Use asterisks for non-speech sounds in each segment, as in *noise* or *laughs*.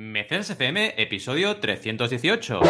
Mecenas FM, episodio 318.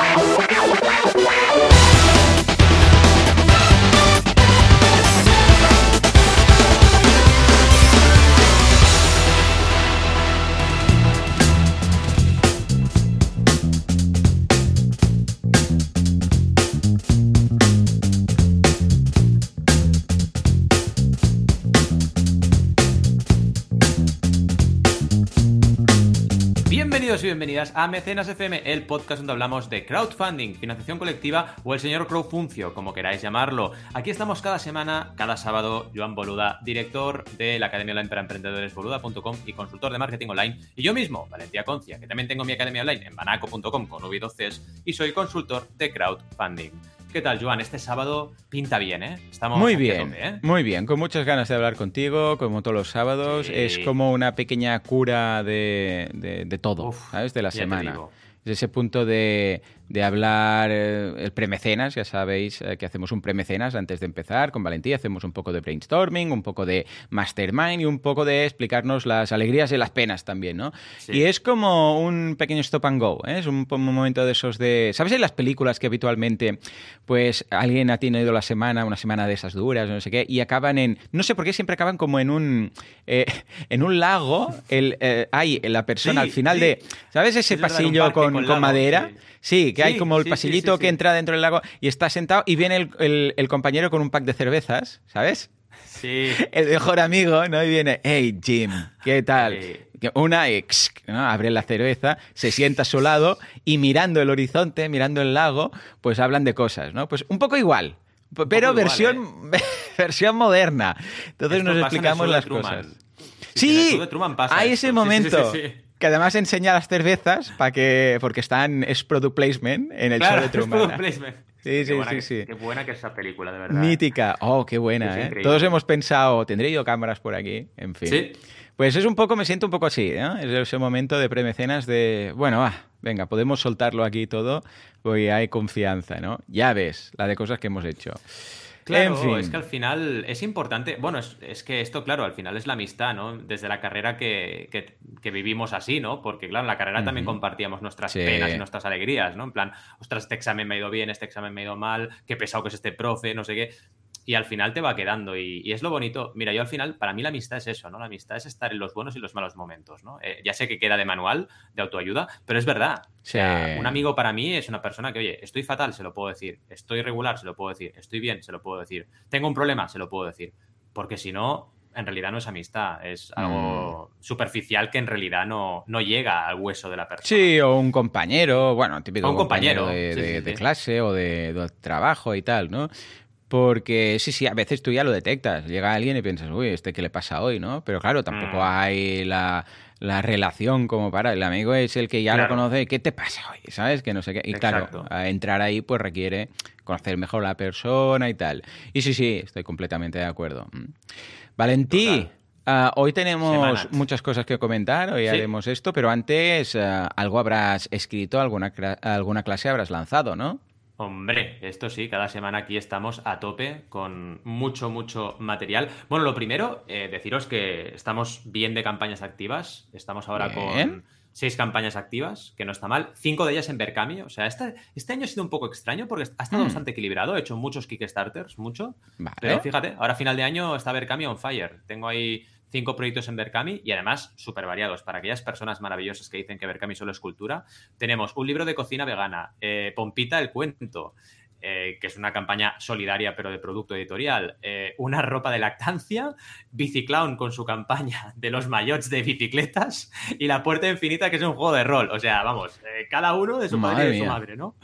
Bienvenidas a Mecenas FM, el podcast donde hablamos de crowdfunding, financiación colectiva o el señor crowdfuncio, como queráis llamarlo. Aquí estamos cada semana, cada sábado, Joan Boluda, director de la Academia Online para Emprendedores boluda.com y consultor de marketing online, y yo mismo, Valentía Concia, que también tengo mi academia online en banaco.com con v y soy consultor de crowdfunding. ¿Qué tal, Joan? Este sábado pinta bien, ¿eh? Estamos muy bien, ¿eh? muy bien. Con muchas ganas de hablar contigo, como todos los sábados. Es como una pequeña cura de, todo, ¿sabes? De la semana. Es ese punto de, de hablar eh, el premecenas, ya sabéis eh, que hacemos un premecenas antes de empezar con Valentía, hacemos un poco de brainstorming, un poco de mastermind y un poco de explicarnos las alegrías y las penas también, ¿no? Y es como un pequeño stop and go, ¿eh? es un, momento de esos de... ¿Sabes en las películas que habitualmente pues alguien ha tenido la semana, una semana de esas duras, no sé qué, y acaban en... No sé por qué siempre acaban como en un, *laughs* en un lago, el, hay la persona al final de... ¿Sabes ese pasillo con, con, madera? Sí, que hay como el pasillito que entra dentro del lago y está sentado y viene el, compañero con un pack de cervezas, ¿sabes? Sí. *laughs* El mejor amigo, ¿no? Y viene, hey Jim, ¿qué tal? Una ex, ¿no? Abre la cerveza, se sienta a su lado y mirando el horizonte, mirando el lago, pues hablan de cosas, ¿no? Pues un poco igual, pero versión, ¿eh? *laughs* versión moderna. Entonces nos explicamos las cosas. Sí, hay ese momento que además enseña las cervezas para que porque están es product placement en el show de Truman. Es product placement. Sí, sí, sí, sí. Qué buena que es esa película, de verdad. Mítica. Oh, qué buena, ¿eh? Todos hemos pensado, ¿tendré yo cámaras por aquí? En fin. Sí. Pues es un poco, me siento un poco así, ¿eh? Es ese momento de premecenas de, bueno, ah, venga, podemos soltarlo aquí todo, porque hay confianza, ¿no? Ya ves, la de cosas que hemos hecho. Claro, es que al final es importante, bueno, es, que esto, claro, al final es la amistad, ¿no? Desde la carrera que, que, vivimos así, ¿no? Porque, claro, en la carrera también compartíamos nuestras penas y nuestras alegrías, ¿no? En plan, ostras, este examen me ha ido bien, este examen me ha ido mal, qué pesado que es este profe, no sé qué y al final te va quedando. Y, es lo bonito. Mira, yo al final, para mí la amistad es eso, ¿no? La amistad es estar en los buenos y los malos momentos, ¿no? Eh, ya sé que queda de manual, de autoayuda, pero es verdad. O sea, un amigo para mí es una persona que, oye, estoy fatal, se lo puedo decir. Estoy regular, se lo puedo decir. Estoy bien, se lo puedo decir. Tengo un problema, se lo puedo decir. Porque si no, en realidad no es amistad, es algo mm. superficial que en realidad no, no, llega al hueso de la persona. Sí, o un compañero, bueno, típico un compañero, de, clase o de, trabajo y tal, ¿no? Porque sí, sí, a veces tú ya lo detectas. Llega alguien y piensas, uy, ¿este qué le pasa hoy? ¿no? Pero claro, tampoco mm. hay la, relación como para. El amigo es el que ya lo conoce. ¿Qué te pasa hoy? ¿Sabes? Que no sé qué. Y claro, entrar ahí pues requiere conocer mejor a la persona y tal. Y sí, sí, estoy completamente de acuerdo. Mm. Valentí. Ah, hoy tenemos muchas cosas que comentar, hoy haremos esto, pero antes ah, algo habrás escrito, alguna, alguna clase habrás lanzado, ¿no? Hombre, esto sí, cada semana aquí estamos a tope con mucho, mucho material. Bueno, lo primero, eh, deciros que estamos bien de campañas activas. Estamos ahora con seis campañas activas, que no está mal. Cinco de ellas en Berkami. O sea, este, este año ha sido un poco extraño porque ha estado mm. bastante equilibrado. He hecho muchos Kickstarters, mucho. Pero fíjate, ahora final de año está Berkami on fire. Tengo ahí cinco proyectos en Berkami y además súper variados. Para aquellas personas maravillosas que dicen que Berkami solo es cultura, tenemos un libro de cocina vegana, eh, Pompita el cuento, eh, que es una campaña solidaria pero de producto editorial, eh, una ropa de lactancia, Biciclown con su campaña de los mayots de bicicletas y La Puerta Infinita, que es un juego de rol. O sea, vamos, cada uno de su madre y de su madre, ¿no?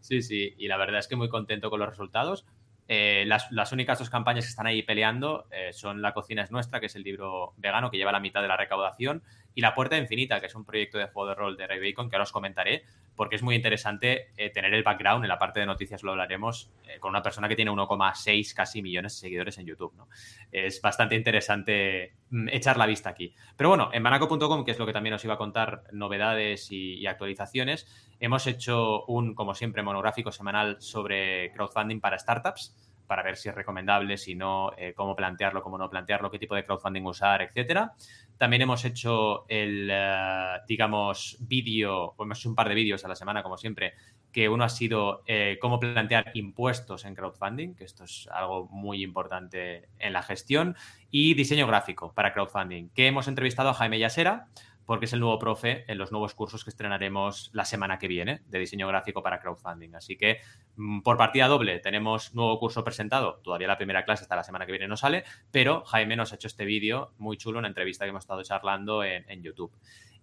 Sí, sí, y la verdad es que muy contento con los resultados. Eh, las, únicas dos campañas que están ahí peleando eh, son La cocina es nuestra, que es el libro vegano que lleva la mitad de la recaudación, y La puerta infinita, que es un proyecto de juego de rol de Ray Bacon, que ahora os comentaré, porque es muy interesante eh, tener el background, en la parte de noticias lo hablaremos, con una persona que tiene 1,6 casi millones de seguidores en YouTube. ¿no? Es bastante interesante mm, echar la vista aquí. Pero bueno, en banaco.com, que es lo que también os iba a contar, novedades y actualizaciones, hemos hecho un, como siempre, monográfico semanal sobre crowdfunding para startups para ver si es recomendable, si no, eh, cómo plantearlo, cómo no plantearlo, qué tipo de crowdfunding usar, etcétera. También hemos hecho el, eh, digamos, vídeo, hemos hecho un par de vídeos a la semana, como siempre, que uno ha sido eh, cómo plantear impuestos en crowdfunding, que esto es algo muy importante en la gestión, y diseño gráfico para crowdfunding, que hemos entrevistado a Jaime Yasera, porque es el nuevo profe en los nuevos cursos que estrenaremos la semana que viene de diseño gráfico para crowdfunding. Así que mm, por partida doble tenemos nuevo curso presentado, todavía la primera clase hasta la semana que viene no sale, pero Jaime nos ha hecho este vídeo muy chulo, una entrevista que hemos estado charlando en, YouTube.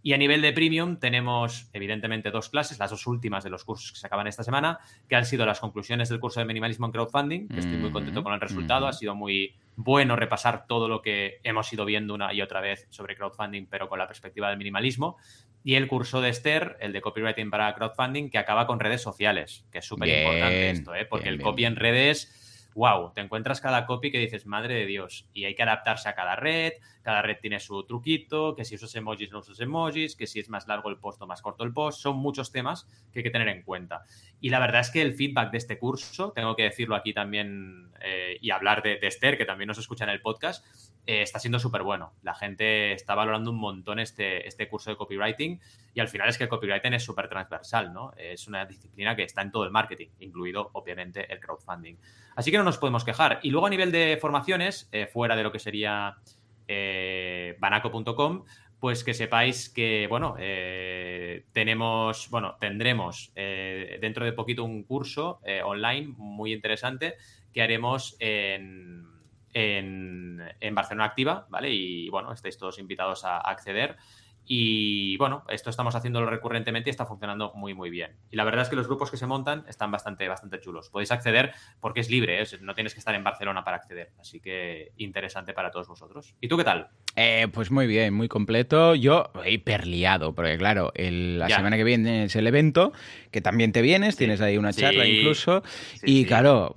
Y a nivel de premium tenemos, evidentemente, dos clases, las dos últimas de los cursos que se acaban esta semana, que han sido las conclusiones del curso de minimalismo en crowdfunding, que estoy muy contento con el resultado, ha sido muy, bueno repasar todo lo que hemos ido viendo una y otra vez sobre crowdfunding, pero con la perspectiva del minimalismo. Y el curso de Esther, el de copywriting para crowdfunding, que acaba con redes sociales, que es súper importante esto, ¿eh? porque el copy en redes wow, te encuentras cada copy que dices, madre de Dios, y hay que adaptarse a cada red, cada red tiene su truquito, que si usas emojis no usas emojis, que si es más largo el post o más corto el post, son muchos temas que hay que tener en cuenta. Y la verdad es que el feedback de este curso, tengo que decirlo aquí también eh, y hablar de, Esther, que también nos escucha en el podcast, eh, está siendo súper bueno. La gente está valorando un montón este, este curso de copywriting y al final es que el copywriting es súper transversal, ¿no? Es una disciplina que está en todo el marketing, incluido obviamente el crowdfunding. Así que no nos podemos quejar. Y luego a nivel de formaciones, eh, fuera de lo que sería eh, banaco.com, pues que sepáis que, bueno, tenemos, bueno, tendremos dentro de poquito un curso online muy interesante que haremos en, en, en, Barcelona Activa, ¿vale? Y bueno, estáis todos invitados a acceder. Y bueno, esto estamos haciéndolo recurrentemente y está funcionando muy, muy bien. Y la verdad es que los grupos que se montan están bastante, bastante chulos. Podéis acceder porque es libre, ¿eh? no tienes que estar en Barcelona para acceder. Así que interesante para todos vosotros. ¿Y tú qué tal? Eh, pues muy bien, muy completo. Yo hiperliado, porque claro, la semana que viene es el evento, que también te vienes, tienes ahí una charla incluso. y claro,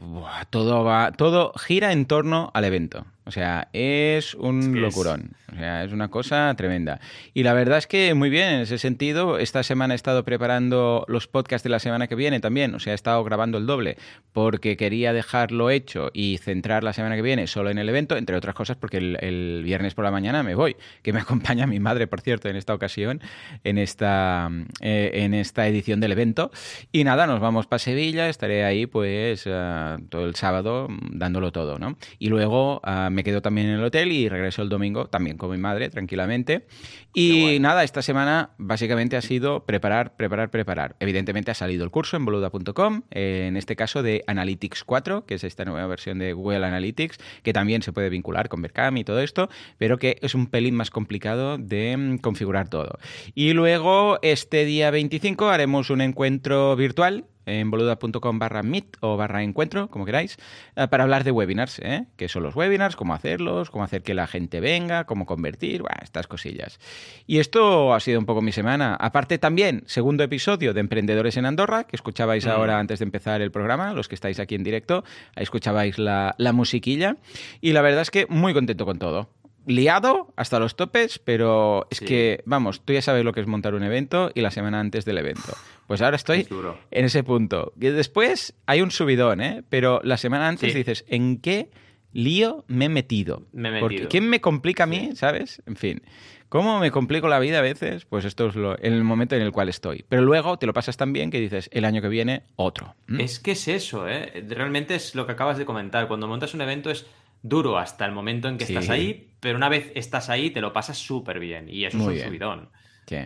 todo va, todo gira en torno al evento. O sea, es un locurón. O sea, es una cosa tremenda. Y la verdad es que muy bien en ese sentido. Esta semana he estado preparando los podcasts de la semana que viene también. O sea, he estado grabando el doble porque quería dejarlo hecho y centrar la semana que viene solo en el evento, entre otras cosas porque el, viernes por la mañana me voy, que me *laughs* acompaña mi madre, por cierto, en esta ocasión, en esta, eh, en esta edición del evento. Y nada, nos vamos para Sevilla. Estaré ahí pues eh, todo el sábado dándolo todo, ¿no? Y luego... Uh, me quedo también en el hotel y regreso el domingo también con mi madre, tranquilamente. Y nada, esta semana básicamente ha sido preparar, preparar, preparar. Evidentemente ha salido el curso en boluda.com, en este caso de Analytics 4, que es esta nueva versión de Google Analytics, que también se puede vincular con Berkami y todo esto, pero que es un pelín más complicado de mm, configurar todo. Y luego, este día 25, haremos un encuentro virtual en boluda.com barra meet o barra encuentro, como queráis, eh, para hablar de webinars, ¿eh? qué son los webinars, cómo hacerlos, cómo hacer que la gente venga, cómo convertir, estas cosillas. Y esto ha sido un poco mi semana. Aparte también, segundo episodio de Emprendedores en Andorra, que escuchabais mm. ahora antes de empezar el programa, los que estáis aquí en directo, escuchabais la, la musiquilla. Y la verdad es que muy contento con todo liado hasta los topes, pero es que, vamos, tú ya sabes lo que es montar un evento y la semana antes del evento. Pues ahora estoy en ese punto. Y después hay un subidón, ¿eh? Pero la semana antes dices, ¿en qué lío me he metido? Me he metido. Porque ¿quién me complica a mí, sabes? En fin. ¿Cómo me complico la vida a veces? Pues esto es lo, el momento en el cual estoy. Pero luego te lo pasas tan bien que dices, el año que viene, otro. ¿Mm? Es que es eso, ¿eh? Realmente es lo que acabas de comentar. Cuando montas un evento es duro hasta el momento en que estás ahí, pero una vez estás ahí te lo pasas súper bien y eso es un subidón.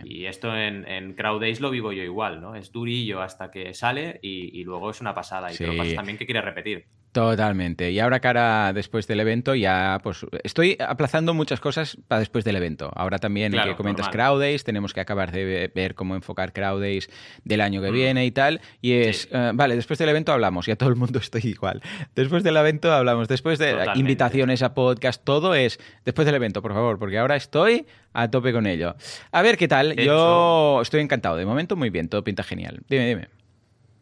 Y esto en, en Crowd Days lo vivo yo igual, ¿no? Es durillo hasta que sale y, luego es una pasada y te lo pasas también que quieres repetir. Totalmente. Y ahora cara después del evento ya pues estoy aplazando muchas cosas para después del evento. Ahora también que comentas Crowdays, tenemos que acabar de ver cómo enfocar Crowdays del año que mm. viene y tal. Y es, eh, vale, después del evento hablamos y a todo el mundo *laughs* estoy igual. Después del evento hablamos, después de invitaciones a podcast, todo es después del evento, por favor, porque ahora estoy a tope con ello. A ver qué tal. Yo estoy encantado. De momento muy bien, todo pinta genial. Dime, dime.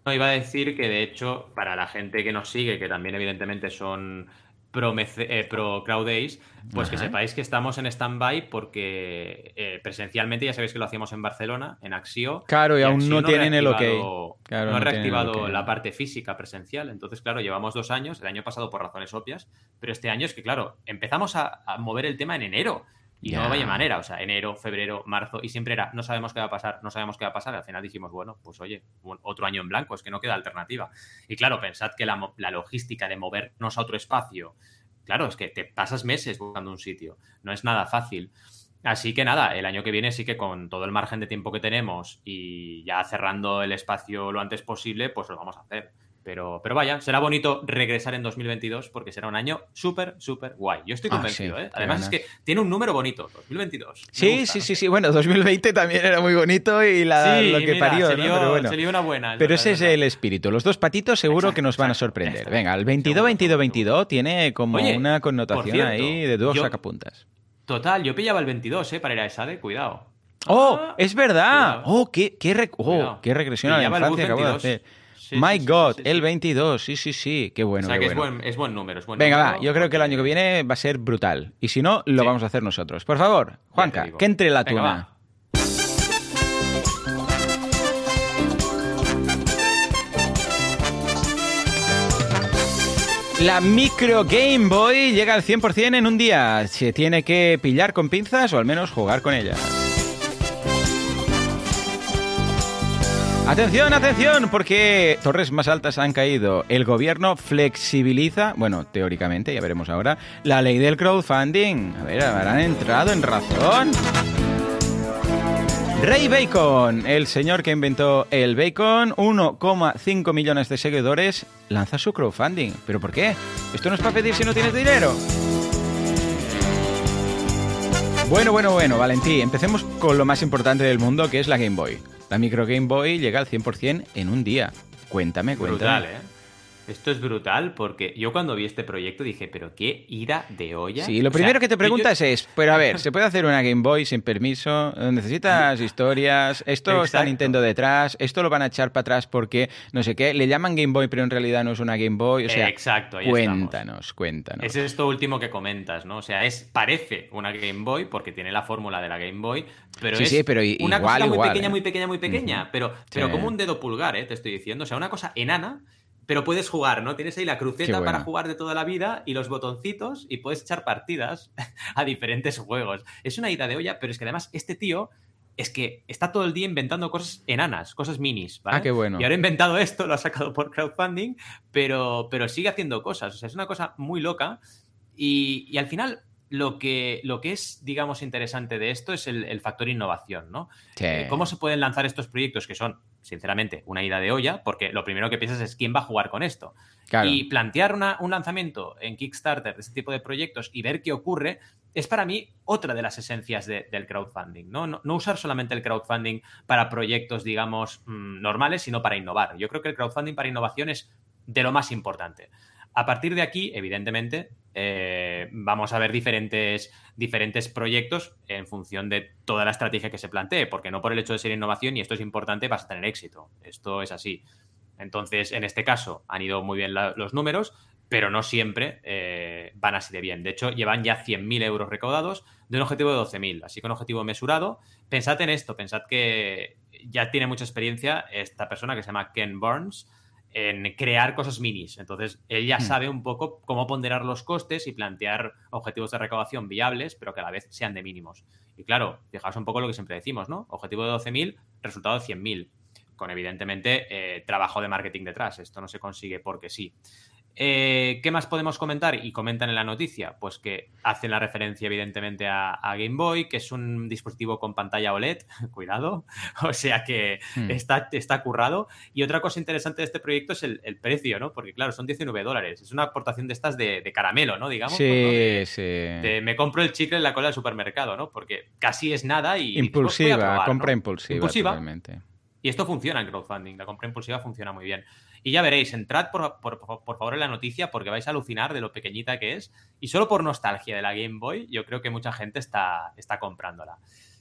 No, iba a decir que de hecho, para la gente que nos sigue, que también evidentemente son pro, eh, pro Days, pues que sepáis que estamos en stand-by porque eh, presencialmente ya sabéis que lo hacíamos en Barcelona, en Axio. Claro, y, aún no, tienen el OK. no, ha reactivado la parte física presencial. Entonces, claro, llevamos dos años, el año pasado por razones obvias, pero este año es que, claro, empezamos a mover el tema en enero Y no había manera, o sea, enero, febrero, marzo, y siempre era, no sabemos qué va a pasar, no sabemos qué va a pasar. Al final dijimos, bueno, pues oye, otro año en blanco, es que no queda alternativa. Y claro, pensad que la, la logística de movernos a otro espacio, claro, es que te pasas meses buscando un sitio, no es nada fácil. Así que nada, el año que viene sí que con todo el margen de tiempo que tenemos y ya cerrando el espacio lo antes posible, pues lo vamos a hacer. Pero, pero vaya, será bonito regresar en 2022 porque será un año súper, súper guay. Yo estoy ah, convencido, ¿eh? Además es que tiene un número bonito, 2022. Sí, sí, sí, sí. Bueno, 2020 también era muy bonito y la, lo que parió, pero bueno. una buena. pero ese es el espíritu. Los dos patitos seguro que nos van a sorprender. Venga, el 22, 22, 22 tiene como una connotación ahí de dos sacapuntas. Total, yo pillaba el 22, ¿eh? Para ir a Esade, cuidado. ¡Oh! Ah, ¡Es verdad! ¡Oh! ¡Qué, qué, oh, qué regresión a la infancia acabo de hacer! My God, el 22, sí, sí, sí, qué bueno. O sea, que Es, buen, es, buen, número. Es buen Venga, va, yo creo que el año que viene va a ser brutal. Y si no, lo vamos a hacer nosotros. Por favor, Juanca, que entre la tuna. La micro Game Boy llega al 100% en un día. Se tiene que pillar con pinzas o al menos jugar con ella. Atención, atención, porque torres más altas han caído. El gobierno flexibiliza, bueno, teóricamente, ya veremos ahora, la ley del crowdfunding. A ver, habrán entrado en razón. Ray Bacon, el señor que inventó el bacon, 1,5 millones de seguidores, lanza su crowdfunding. ¿Pero por qué? Esto no es para pedir si no tienes dinero. Bueno, bueno, bueno, Valentí, empecemos con lo más importante del mundo, que es la Game Boy. La micro Game Boy llega al 100% en un día. Cuéntame, cuéntame. Brutal, ¿eh? Esto es brutal porque yo cuando vi este proyecto dije, pero qué ira de olla. Sí, lo primero que te preguntas es, pero a ver, *laughs* ¿se puede hacer una Game Boy sin permiso? ¿Necesitas *laughs* historias? ¿Esto está Nintendo detrás? ¿Esto lo van a echar para atrás porque no sé qué? ¿Le llaman Game Boy pero en realidad no es una Game Boy? O sea, Exacto, cuéntanos, cuéntanos. Es esto último que comentas, ¿no? O sea, es parece una Game Boy porque tiene la fórmula de la Game Boy, pero es sí, pero una cosa muy pequeña, ¿eh? muy pequeña, muy pequeña, pero, pero como un dedo pulgar, ¿eh? Te estoy diciendo. O sea, una cosa enana pero puedes jugar, ¿no? Tienes ahí la cruceta para jugar de toda la vida y los botoncitos y puedes echar partidas *laughs* a diferentes juegos. Es una ida de olla, pero es que además este tío es que está todo el día inventando cosas enanas, cosas minis, ¿vale? Ah, qué bueno. Y ahora ha inventado esto, lo ha sacado por crowdfunding, pero, pero sigue haciendo cosas. O sea, es una cosa muy loca y, y al final lo que, lo que es, digamos, interesante de esto es el, factor innovación, ¿no? Eh, ¿Cómo se pueden lanzar estos proyectos que son, sinceramente, una ida de olla? Porque lo primero que piensas es quién va a jugar con esto. Y plantear un lanzamiento en Kickstarter de este tipo de proyectos y ver qué ocurre es para mí otra de las esencias del crowdfunding, ¿no? ¿no? usar solamente el crowdfunding para proyectos, digamos, mm, normales, sino para innovar. Yo creo que el crowdfunding para innovación es de lo más importante. A partir de aquí, evidentemente, eh, vamos a ver diferentes, diferentes proyectos en función de toda la estrategia que se plantee, porque no por el hecho de ser innovación y esto es importante vas a tener éxito. Esto es así. Entonces, en este caso, han ido muy bien los números, pero no siempre eh, van así de bien. De hecho, llevan ya 100.000 euros recaudados de un objetivo de 12.000, así que un objetivo mesurado. Pensad en esto, pensad que ya tiene mucha experiencia esta persona que se llama Ken Burns, en crear cosas minis. Entonces, él ya hmm. sabe un poco cómo ponderar los costes y plantear objetivos de recaudación viables, pero que a la vez sean de mínimos. Y claro, fijaos un poco lo que siempre decimos, ¿no? Objetivo de 12.000, resultado de 100.000, con evidentemente eh, trabajo de marketing detrás. Esto no se consigue porque sí. Eh, ¿Qué más podemos comentar? Y comentan en la noticia, pues que hacen la referencia evidentemente a, Game Boy, que es un dispositivo con pantalla OLED, *laughs* cuidado, *laughs* o sea que hmm. está, está currado. Y otra cosa interesante de este proyecto es el, precio, ¿no? Porque claro, son 19 dólares, es una aportación de estas de, caramelo, ¿no? Digamos. Sí, sí. me compro el chicle en la cola del supermercado, ¿no? Porque casi es nada y... Impulsiva, compra impulsiva. Impulsiva. Y esto funciona en crowdfunding, la compra impulsiva funciona muy bien. Y ya veréis, entrad por, favor en la noticia porque vais a alucinar de lo pequeñita que es. Y solo por nostalgia de la Game Boy, yo creo que mucha gente está, está comprándola.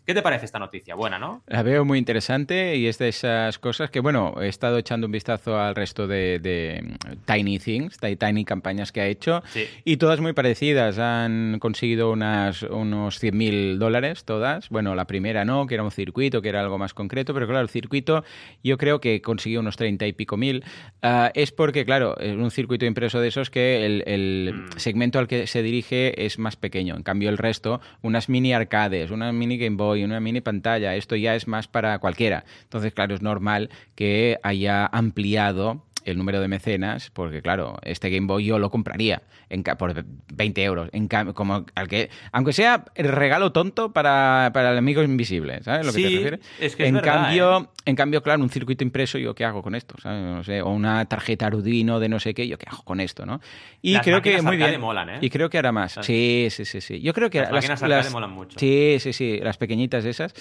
¿Qué te parece esta noticia? Buena, ¿no? La veo muy interesante y es de esas cosas que, bueno, he estado echando un vistazo al resto de, mm, Tiny Things, de Tiny campañas que ha hecho, y todas muy parecidas. Han conseguido unas, unos 100.000 dólares todas. Bueno, la primera no, que era un circuito, que era algo más concreto, pero claro, el circuito yo creo que consiguió unos 30 y pico mil. Ah, es porque, claro, es un circuito impreso de esos que el, mm. segmento al que se dirige es más pequeño. En cambio, el resto, unas mini arcades, una mini Game Boy, una mini pantalla, esto ya es más para cualquiera. Entonces, claro, es normal que haya ampliado el número de mecenas, porque claro, este Game Boy yo lo compraría en, por 20 euros, en, como al que, aunque sea el regalo tonto para, para el amigo invisible, ¿sabes lo que te refiere? Es que en cambio, ¿eh? en cambio, claro, un circuito impreso, ¿yo qué hago con esto? No sé, o una tarjeta Arduino de no sé qué, ¿yo qué hago con esto? ¿no? Y creo que muy bien. Molan, ¿eh? Y creo que hará más. Sí, sí, sí, sí. Yo creo que las, las máquinas molan mucho. Sí, sí, sí, las pequeñitas esas.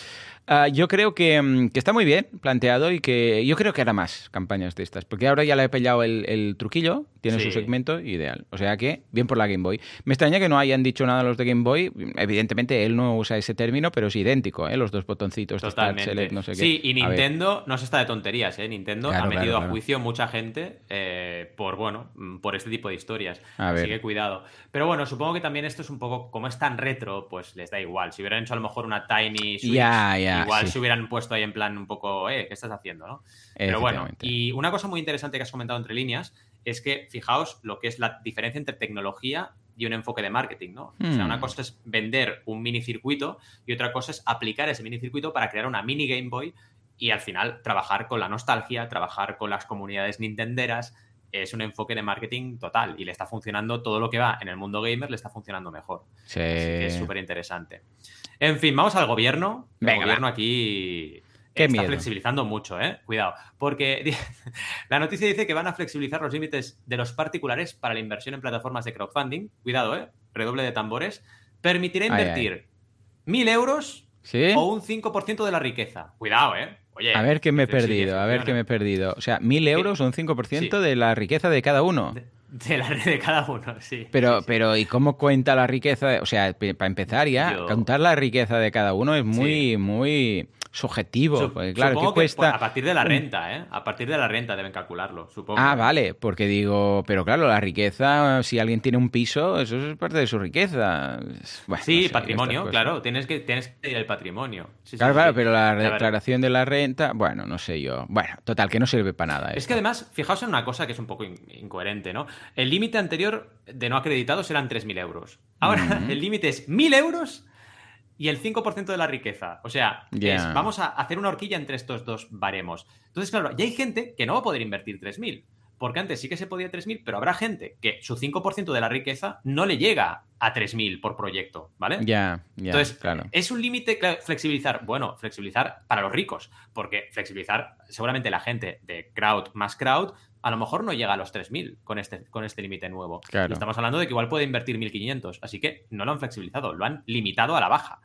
Ah, yo creo mm, que, está muy bien planteado y que yo creo que hará más campañas de estas, porque ahora ya le he pillado el, truquillo, tiene su segmento ideal. O sea que, bien por la Game Boy. Me extraña que no hayan dicho nada los de Game Boy. Evidentemente, él no usa ese término, pero es idéntico, ¿eh? los dos botoncitos. Totalmente. no sé qué. Sí, y Nintendo no se está de tonterías, ¿eh? Nintendo ha metido a juicio mucha gente eh, por, bueno, por este tipo de historias. Así que cuidado. Pero bueno, supongo que también esto es un poco, como es tan retro, pues les da igual. Si hubieran hecho a lo mejor una Tiny Switch, igual se hubieran puesto ahí en plan un poco, eh, ¿qué estás haciendo? ¿no? Pero bueno, y una cosa muy interesante que has comentado entre líneas es que fijaos lo que es la diferencia entre tecnología y un enfoque de marketing, ¿no? O sea, una hmm. cosa es vender un mini circuito y otra cosa es aplicar ese mini circuito para crear una mini Game Boy y al final trabajar con la nostalgia, trabajar con las comunidades nintenderas, es un enfoque de marketing total y le está funcionando todo lo que va en el mundo gamer, le está funcionando mejor. Sí. es súper interesante. En fin, vamos al gobierno. el gobierno aquí está flexibilizando mucho, ¿eh? Cuidado. Porque *laughs* la noticia dice que van a flexibilizar los límites de los particulares para la inversión en plataformas de crowdfunding. Cuidado, ¿eh? Redoble de tambores. Permitirá invertir mil euros o un 5% de la riqueza. Cuidado, ¿eh? Oye, a ver qué me he perdido, a ver qué me he perdido. O sea, mil euros o un 5% de la riqueza de cada uno. De, la, de cada uno, sí. Pero, pero ¿y cómo cuenta la riqueza? O sea, para empezar ya, contar la riqueza de cada uno es muy, muy subjetivo. claro, ¿qué cuesta? a partir de la renta, ¿eh? A partir de la renta deben calcularlo, supongo. Ah, vale, porque digo, pero claro, la riqueza, si alguien tiene un piso, eso es parte de su riqueza. sí, patrimonio, claro, tienes que, tienes que ir el patrimonio. claro, claro, pero la declaración de la renta, bueno, no sé yo. Bueno, total, que no sirve para nada. Es que además, fijaos en una cosa que es un poco incoherente, ¿no? El límite anterior de no acreditados eran 3.000 euros. Ahora, el límite es 1.000 euros y el 5% de la riqueza. O sea, vamos a hacer una horquilla entre estos dos baremos. Entonces, claro, ya hay gente que no va a poder invertir 3.000. Porque antes sí que se podía 3.000, pero habrá gente que su 5% de la riqueza no le llega a 3.000 por proyecto, ¿vale? Ya, Entonces, claro. ¿es un límite flexibilizar? Bueno, flexibilizar para los ricos, porque flexibilizar seguramente la gente de crowd más crowd a lo mejor no llega a los 3.000 con este, con este límite nuevo. Estamos hablando de que igual puede invertir 1.500, así que no lo han flexibilizado, lo han limitado a la baja.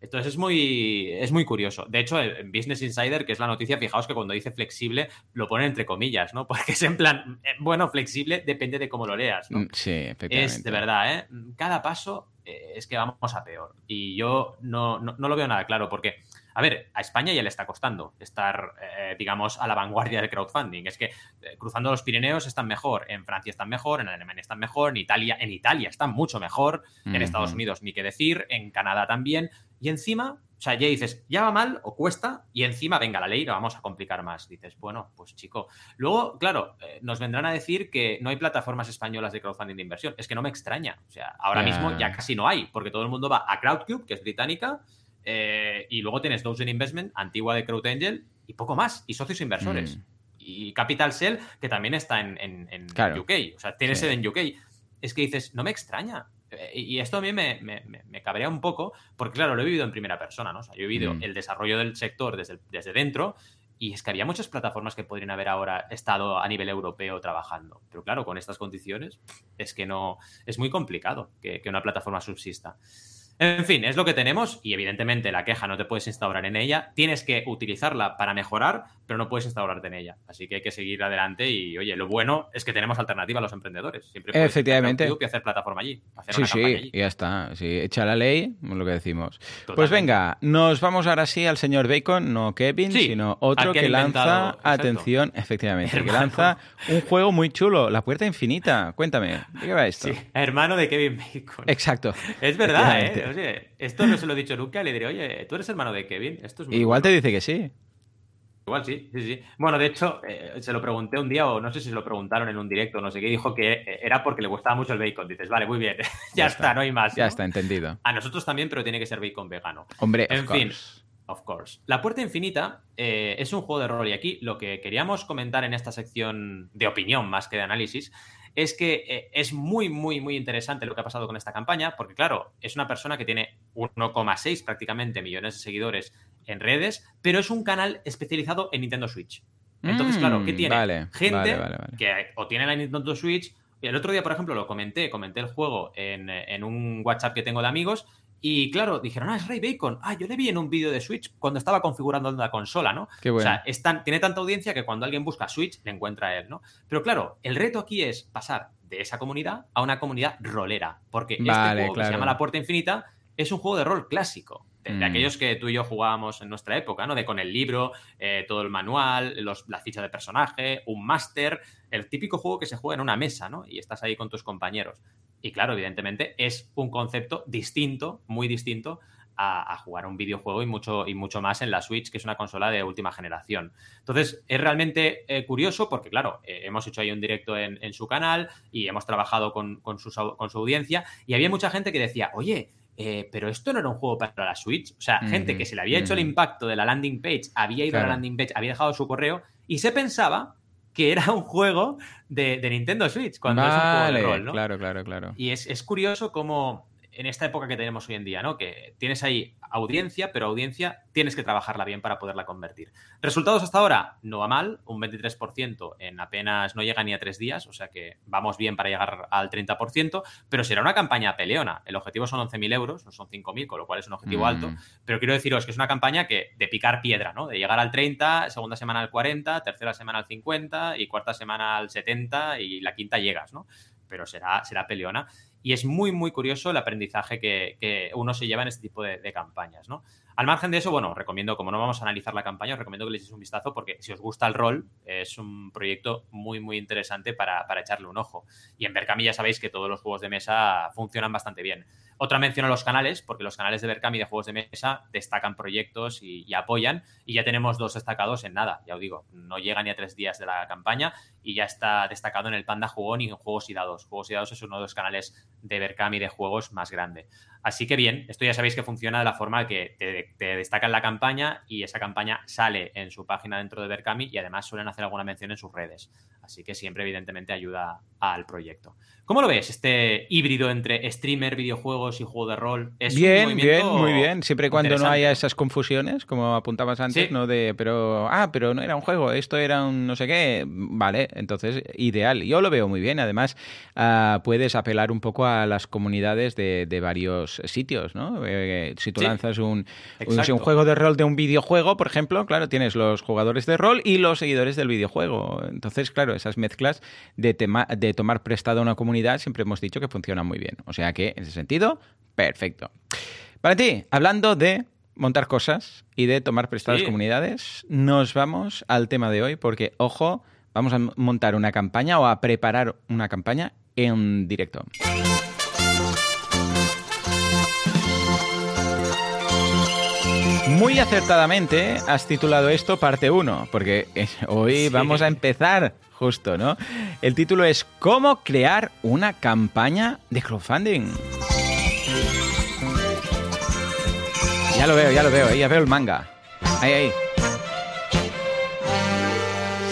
Entonces es muy, es muy curioso. De hecho, en Business Insider, que es la noticia, fijaos que cuando dice flexible lo ponen entre comillas, ¿no? *laughs* Porque es en plan, eh, bueno, flexible depende de cómo lo leas, ¿no? Mm, sí, efectivamente. Es de verdad, ¿eh? Cada paso eh, es que vamos a peor. Y yo no, no lo veo nada claro, porque a ver, a España ya le está costando estar, eh, digamos, a la vanguardia del crowdfunding. Es que eh, cruzando los Pirineos están mejor, en Francia están mejor, en Alemania están mejor, en Italia, en Italia están mucho mejor, en Estados Unidos ni qué decir, en Canadá también. Y encima, o sea, ya dices, ya va mal o cuesta, y encima, venga, la ley la vamos a complicar más. Dices, bueno, pues chico. Luego, claro, eh, nos vendrán a decir que no hay plataformas españolas de crowdfunding de inversión. Es que no me extraña. O sea, ahora mismo ya casi no hay, porque todo el mundo va a Crowdcube, que es británica, eh, y luego tienes Dozen Investment, antigua de CrowdAngel, y poco más, y socios inversores. Mm. Y Capital Cell, que también está en, en, UK. O sea, tiene sede en UK. Es que dices, no me extraña. Eh, y esto a mí me, me, cabrea un poco, porque claro, lo he vivido en primera persona, ¿no? O sea, yo he vivido mm. el desarrollo del sector desde, desde dentro, y es que había muchas plataformas que podrían haber ahora estado a nivel europeo trabajando. Pero claro, con estas condiciones es que no. Es muy complicado que, que una plataforma subsista. En fin, es lo que tenemos y evidentemente la queja no te puedes instaurar en ella. Tienes que utilizarla para mejorar, pero no puedes instaurarte en ella. Así que hay que seguir adelante y, oye, lo bueno es que tenemos alternativa a los emprendedores. Siempre puedes Efectivamente. y hacer plataforma allí. Hacer sí, sí, ya está. Sí, echa la ley, lo que decimos. Pues venga, nos vamos ahora sí al señor Bacon, no Kevin, sino otro que lanza, atención, efectivamente, que lanza un juego muy chulo, La Puerta Infinita. Cuéntame, ¿de qué va esto? Sí, hermano de Kevin Bacon. Exacto. Es verdad, ¿eh? Oye, esto no se lo he dicho nunca, le diré, oye, tú eres hermano de Kevin. Esto es Igual te dice que sí. Igual sí, sí, sí. Bueno, de hecho, eh, se lo pregunté un día, o no sé si se lo preguntaron en un directo, no sé qué, dijo que eh, era porque le gustaba mucho el bacon. Dices, vale, muy bien, *laughs* ya, está, no hay más. Ya está, entendido. A nosotros también, pero tiene que ser bacon vegano. Hombre, en fin. Of course. La Puerta Infinita eh, es un juego de rol y aquí lo que queríamos comentar en esta sección de opinión más que de análisis es que eh, es muy, muy, muy interesante lo que ha pasado con esta campaña, porque claro, es una persona que tiene 1,6 prácticamente millones de seguidores en redes, pero es un canal especializado en Nintendo Switch. Entonces, claro, ¿qué mm, tiene? Gente que o tiene la Nintendo Switch. El otro día, por ejemplo, lo comenté, comenté el juego en, en un WhatsApp que tengo de amigos y claro, dijeron, ah, es Ray Bacon. Ah, yo le vi en un vídeo de Switch cuando estaba configurando la consola, ¿no? Qué bueno. O sea, tiene tanta audiencia que cuando alguien busca Switch, le encuentra a él, ¿no? Pero claro, el reto aquí es pasar de esa comunidad a una comunidad rolera. Porque este juego que se llama La Puerta Infinita es un juego de rol clásico. De, aquellos que tú y yo jugábamos en nuestra época, ¿no? De con el libro, eh, todo el manual, los, la ficha de personaje, un máster, el típico juego que se juega en una mesa, ¿no? Y estás ahí con tus compañeros. Y claro, evidentemente es un concepto distinto, muy distinto a, jugar un videojuego y mucho, y mucho más en la Switch, que es una consola de última generación. Entonces, es realmente eh, curioso porque, claro, eh, hemos hecho ahí un directo en, su canal y hemos trabajado con, su, audiencia y había mucha gente que decía, oye, eh, pero esto no era un juego para la Switch. O sea, gente que se le había hecho el impacto de la landing page, había ido a la landing page, había dejado su correo y se pensaba que era un juego de, Nintendo Switch, cuando es un juego de rol, ¿no? Claro, claro, claro. Y es, es curioso cómo en esta época que tenemos hoy en día, ¿no? Que tienes ahí audiencia, pero audiencia tienes que trabajarla bien para poderla convertir. Resultados hasta ahora, no va mal, un 23% en apenas no llega ni a tres días, o sea que vamos bien para llegar al 30%, pero será una campaña peleona. El objetivo son 11.000 euros, no son 5.000, con lo cual es un objetivo alto, mm. pero quiero deciros que es una campaña que de picar piedra, ¿no? De llegar al 30, segunda semana al 40, tercera semana al 50 y cuarta semana al 70 y la quinta llegas, ¿no? Pero será, será peleona. Y es muy, muy curioso el aprendizaje que, uno se lleva en este tipo de, campañas, ¿no? Al margen de eso, bueno, recomiendo, como no vamos a analizar la campaña, os recomiendo que le echéis un vistazo porque si os gusta el rol, es un proyecto muy, muy interesante para, echarle un ojo. Y en Berkami ya sabéis que todos los juegos de mesa funcionan bastante bien. Otra mención a los canales, porque los canales de Berkami de juegos de mesa destacan proyectos y, y, apoyan. Y ya tenemos dos destacados en nada, ya os digo, no llega ni a tres días de la campaña y ya está destacado en el Panda Jugón y en Juegos y Dados. Juegos y Dados es uno de los canales de Berkami de juegos más grande. Así que bien, esto ya sabéis que funciona de la forma que te, te destacan la campaña y esa campaña sale en su página dentro de Berkami y además suelen hacer alguna mención en sus redes. Así que siempre, evidentemente, ayuda al proyecto. ¿Cómo lo ves, este híbrido entre streamer, videojuegos y juego de rol? ¿Es bien, bien, muy bien. Siempre y cuando no haya esas confusiones, como apuntabas antes, ¿no? De, pero, ah, pero no era un juego, esto era un no sé qué. Vale, entonces, ideal. Yo lo veo muy bien. Además, ah, puedes apelar un poco a las comunidades de, varios sitios, ¿no? Eh, si tú lanzas un, un, juego de rol de un videojuego, por ejemplo, claro, tienes los jugadores de rol y los seguidores del videojuego. Entonces, claro, esas mezclas de, de tomar prestado a una comunidad siempre hemos dicho que funcionan muy bien. O sea que, en ese sentido, perfecto. Para ti, hablando de montar cosas y de tomar prestadas comunidades, nos vamos al tema de hoy porque, ojo, vamos a montar una campaña o a preparar una campaña en directo. Muy acertadamente has titulado esto parte 1, porque hoy vamos a empezar justo, ¿no? El título es ¿Cómo crear una campaña de crowdfunding? Ya lo veo, ya lo veo, ya veo el manga. Ahí, ahí.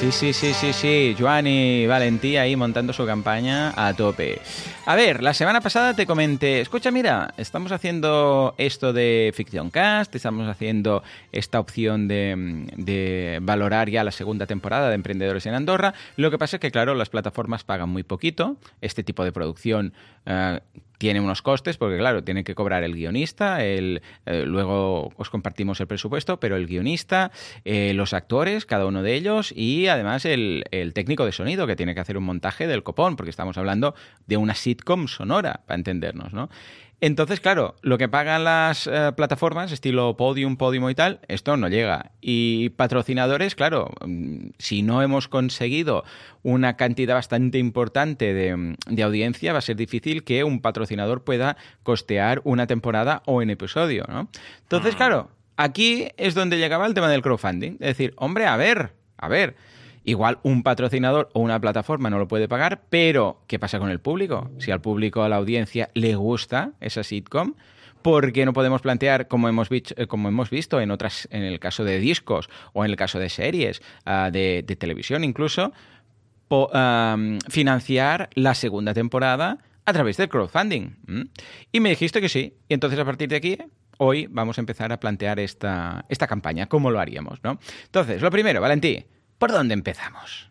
Sí, sí, sí, sí, sí. Joan y Valentí ahí montando su campaña a tope. A ver, la semana pasada te comenté, escucha, mira, estamos haciendo esto de Ficción Cast, estamos haciendo esta opción de, valorar ya la segunda temporada de Emprendedores en Andorra. Lo que pasa es que, claro, las plataformas pagan muy poquito. Este tipo de producción... Eh, tiene unos costes, porque claro, tiene que cobrar el guionista, el, eh, luego os compartimos el presupuesto, pero el guionista, eh, los actores, cada uno de ellos, y además el, el, técnico de sonido, que tiene que hacer un montaje del copón, porque estamos hablando de una sitcom sonora, para entendernos, ¿no? Entonces, claro, lo que pagan las eh, plataformas, estilo Podium, Podium y tal, esto no llega. Y patrocinadores, claro, mm, si no hemos conseguido una cantidad bastante importante de, de, audiencia, va a ser difícil que un patrocinador pueda costear una temporada o un episodio, ¿no? Entonces, mm. claro, aquí es donde llegaba el tema del crowdfunding. Es decir, hombre, a ver, a ver Igual un patrocinador o una plataforma no lo puede pagar, pero ¿qué pasa con el público? Si al público, a la audiencia, le gusta esa sitcom, ¿por qué no podemos plantear, como hemos, eh, como hemos visto en otras, en el caso de discos o en el caso de series, ah, de, televisión incluso, financiar la segunda temporada a través del crowdfunding? Y me dijiste que sí. Y entonces a partir de aquí hoy vamos a empezar a plantear esta, esta campaña, cómo lo haríamos, ¿no? Entonces, lo primero, Valentí, ¿Por dónde empezamos?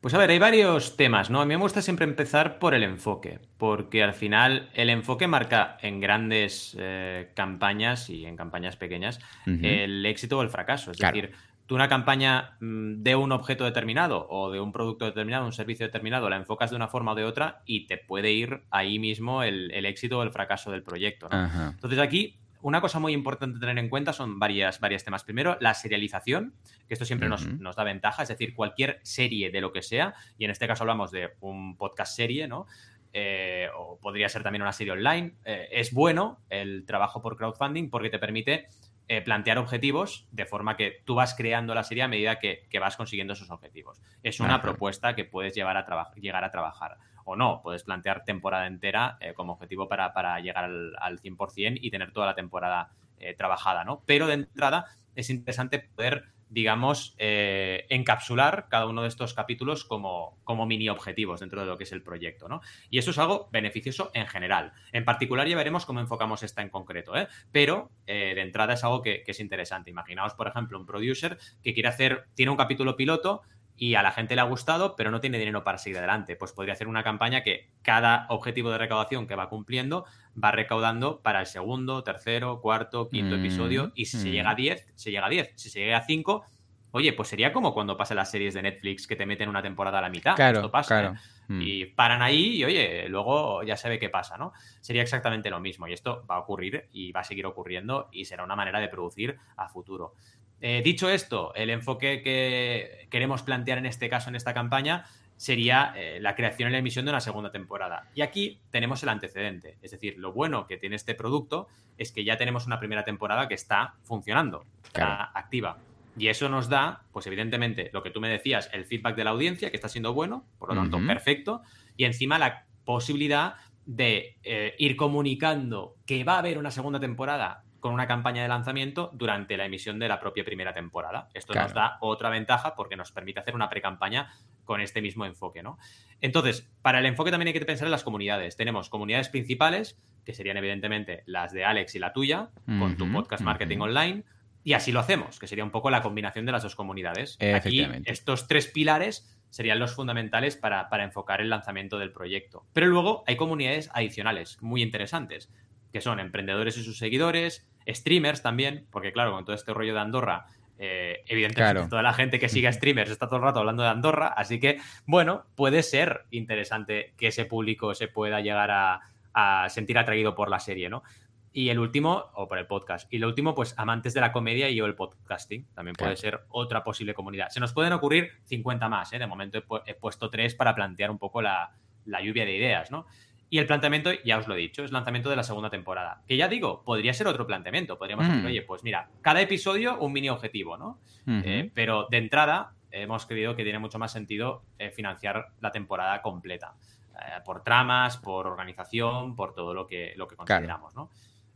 Pues a ver, hay varios temas, ¿no? A mí me gusta siempre empezar por el enfoque, porque al final el enfoque marca en grandes eh, campañas y en campañas pequeñas el éxito o el fracaso. Es decir, tú una campaña mm, de un objeto determinado o de un producto determinado, un servicio determinado, la enfocas de una forma o de otra y te puede ir ahí mismo el, éxito o el fracaso del proyecto. ¿no? Entonces aquí una cosa muy importante tener en cuenta son varias, varios temas. Primero, la serialización, que esto siempre nos, da ventaja, es decir, cualquier serie de lo que sea, y en este caso hablamos de un podcast serie, ¿no? Eh, o podría ser también una serie online. Eh, es bueno el trabajo por crowdfunding porque te permite eh, plantear objetivos de forma que tú vas creando la serie a medida que, vas consiguiendo esos objetivos. Es una propuesta que puedes llevar a llegar a trabajar o no. Puedes plantear temporada entera eh, como objetivo para, llegar al, 100% y tener toda la temporada eh, trabajada, ¿no? Pero de entrada es interesante poder, digamos, eh, encapsular cada uno de estos capítulos como, como mini objetivos dentro de lo que es el proyecto, ¿no? Y eso es algo beneficioso en general. En particular ya veremos cómo enfocamos esta en concreto, ¿eh? Pero de entrada es algo que, que es interesante. Imaginaos, por ejemplo, un producer que quiere hacer, tiene un capítulo piloto, y a la gente le ha gustado, pero no tiene dinero para seguir adelante. Pues podría hacer una campaña que cada objetivo de recaudación que va cumpliendo va recaudando para el segundo, tercero, cuarto, quinto mm, episodio. Y si se llega a 10, se llega a 10. Si se llega a 5, oye, pues sería como cuando pasan las series de Netflix que te meten una temporada a la mitad. Claro, Esto pasa. ¿eh? Mm. Y paran ahí y, oye, luego ya se ve qué pasa, ¿no? Sería exactamente lo mismo. Y esto va a ocurrir y va a seguir ocurriendo y será una manera de producir a futuro. Eh, dicho esto, el enfoque que queremos plantear en este caso, en esta campaña, sería eh, la creación y la emisión de una segunda temporada. Y aquí tenemos el antecedente. Es decir, lo bueno que tiene este producto es que ya tenemos una primera temporada que está funcionando, está activa. Y eso nos da, pues evidentemente, lo que tú me decías, el feedback de la audiencia, que está siendo bueno, por lo tanto, perfecto, y encima la posibilidad de eh, ir comunicando que va a haber una segunda temporada con una campaña de lanzamiento durante la emisión de la propia primera temporada. Esto nos da otra ventaja porque nos permite hacer una pre-campaña con este mismo enfoque, ¿no? Entonces, para el enfoque también hay que pensar en las comunidades. Tenemos comunidades principales, que serían evidentemente las de Alex y la tuya, con tu podcast marketing online, y así lo hacemos, que sería un poco la combinación de las dos comunidades. Aquí, estos tres pilares serían los fundamentales para, para enfocar el lanzamiento del proyecto. Pero luego hay comunidades adicionales muy interesantes, que son emprendedores y sus seguidores, streamers también, porque claro, con todo este rollo de Andorra, eh, evidentemente toda la gente que sigue a streamers está todo el rato hablando de Andorra, así que bueno, puede ser interesante que ese público se pueda llegar a, sentir atraído por la serie, ¿no? Y el último, o por el podcast. Y el último, pues amantes de la comedia y o el podcasting. También puede ser otra posible comunidad. Se nos pueden ocurrir 50 más, ¿eh? De momento he, puesto tres para plantear un poco la, la lluvia de ideas, ¿no? Y el planteamiento, ya os lo he dicho, es lanzamiento de la segunda temporada. Que ya digo, podría ser otro planteamiento. Podríamos decir, mm. oye, pues mira, cada episodio un mini objetivo, ¿no? Eh, pero de entrada hemos creído que tiene mucho más sentido eh, financiar la temporada completa. Eh, por tramas, por organización, por todo lo que, lo que consideramos, ¿no?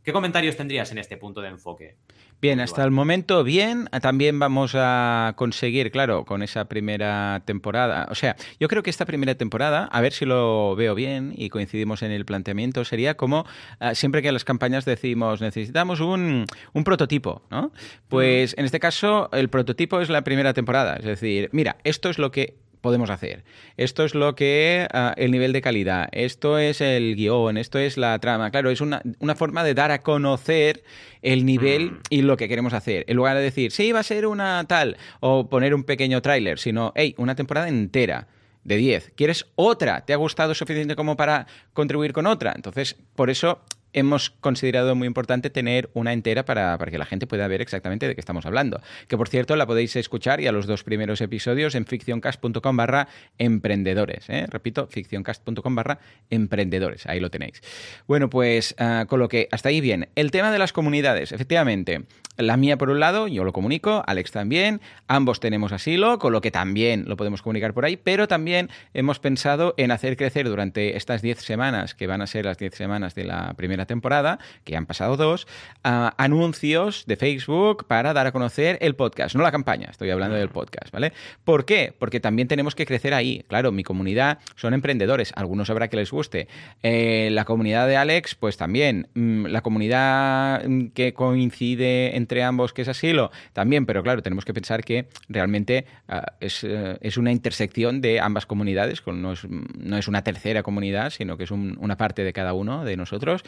¿Qué comentarios tendrías en este punto de enfoque? Bien, hasta el momento bien. También vamos a conseguir, claro, con esa primera temporada. O sea, yo creo que esta primera temporada, a ver si lo veo bien y coincidimos en el planteamiento, sería como ah, siempre que en las campañas decimos necesitamos un, un prototipo, ¿no? Pues en este caso el prototipo es la primera temporada. Es decir, mira, esto es lo que podemos hacer. Esto es lo que ah, el nivel de calidad, esto es el guion, esto es la trama. Claro, es una, forma de dar a conocer el nivel mm. y lo que queremos hacer. En lugar de decir, sí, va a ser una tal, o poner un pequeño tráiler, sino, hey, una temporada entera de 10. ¿Quieres otra? ¿Te ha gustado suficiente como para contribuir con otra? Entonces, por eso hemos considerado muy importante tener una entera para, que la gente pueda ver exactamente de qué estamos hablando. Que por cierto la podéis escuchar ya los dos primeros episodios en ficcioncast.com barra emprendedores. ¿eh? Repito, ficcioncast.com barra emprendedores. Ahí lo tenéis. Bueno, pues ah, con lo que hasta ahí bien. El tema de las comunidades, efectivamente. La mía por un lado, yo lo comunico, Alex también, ambos tenemos asilo, con lo que también lo podemos comunicar por ahí, pero también hemos pensado en hacer crecer durante estas 10 semanas, que van a ser las 10 semanas de la primera temporada, que han pasado dos, anuncios de Facebook para dar a conocer el podcast, no la campaña, estoy hablando del podcast, ¿vale? ¿Por qué? Porque también tenemos que crecer ahí. Claro, mi comunidad son emprendedores, algunos habrá que les guste. Eh, la comunidad de Alex, pues también. Mm, la comunidad mm, que coincide entre ambos, que es asilo, también, pero claro, tenemos que pensar que realmente ah, eh, es, una intersección de ambas comunidades, no es, no es una tercera comunidad, sino que es una parte de cada uno de nosotros.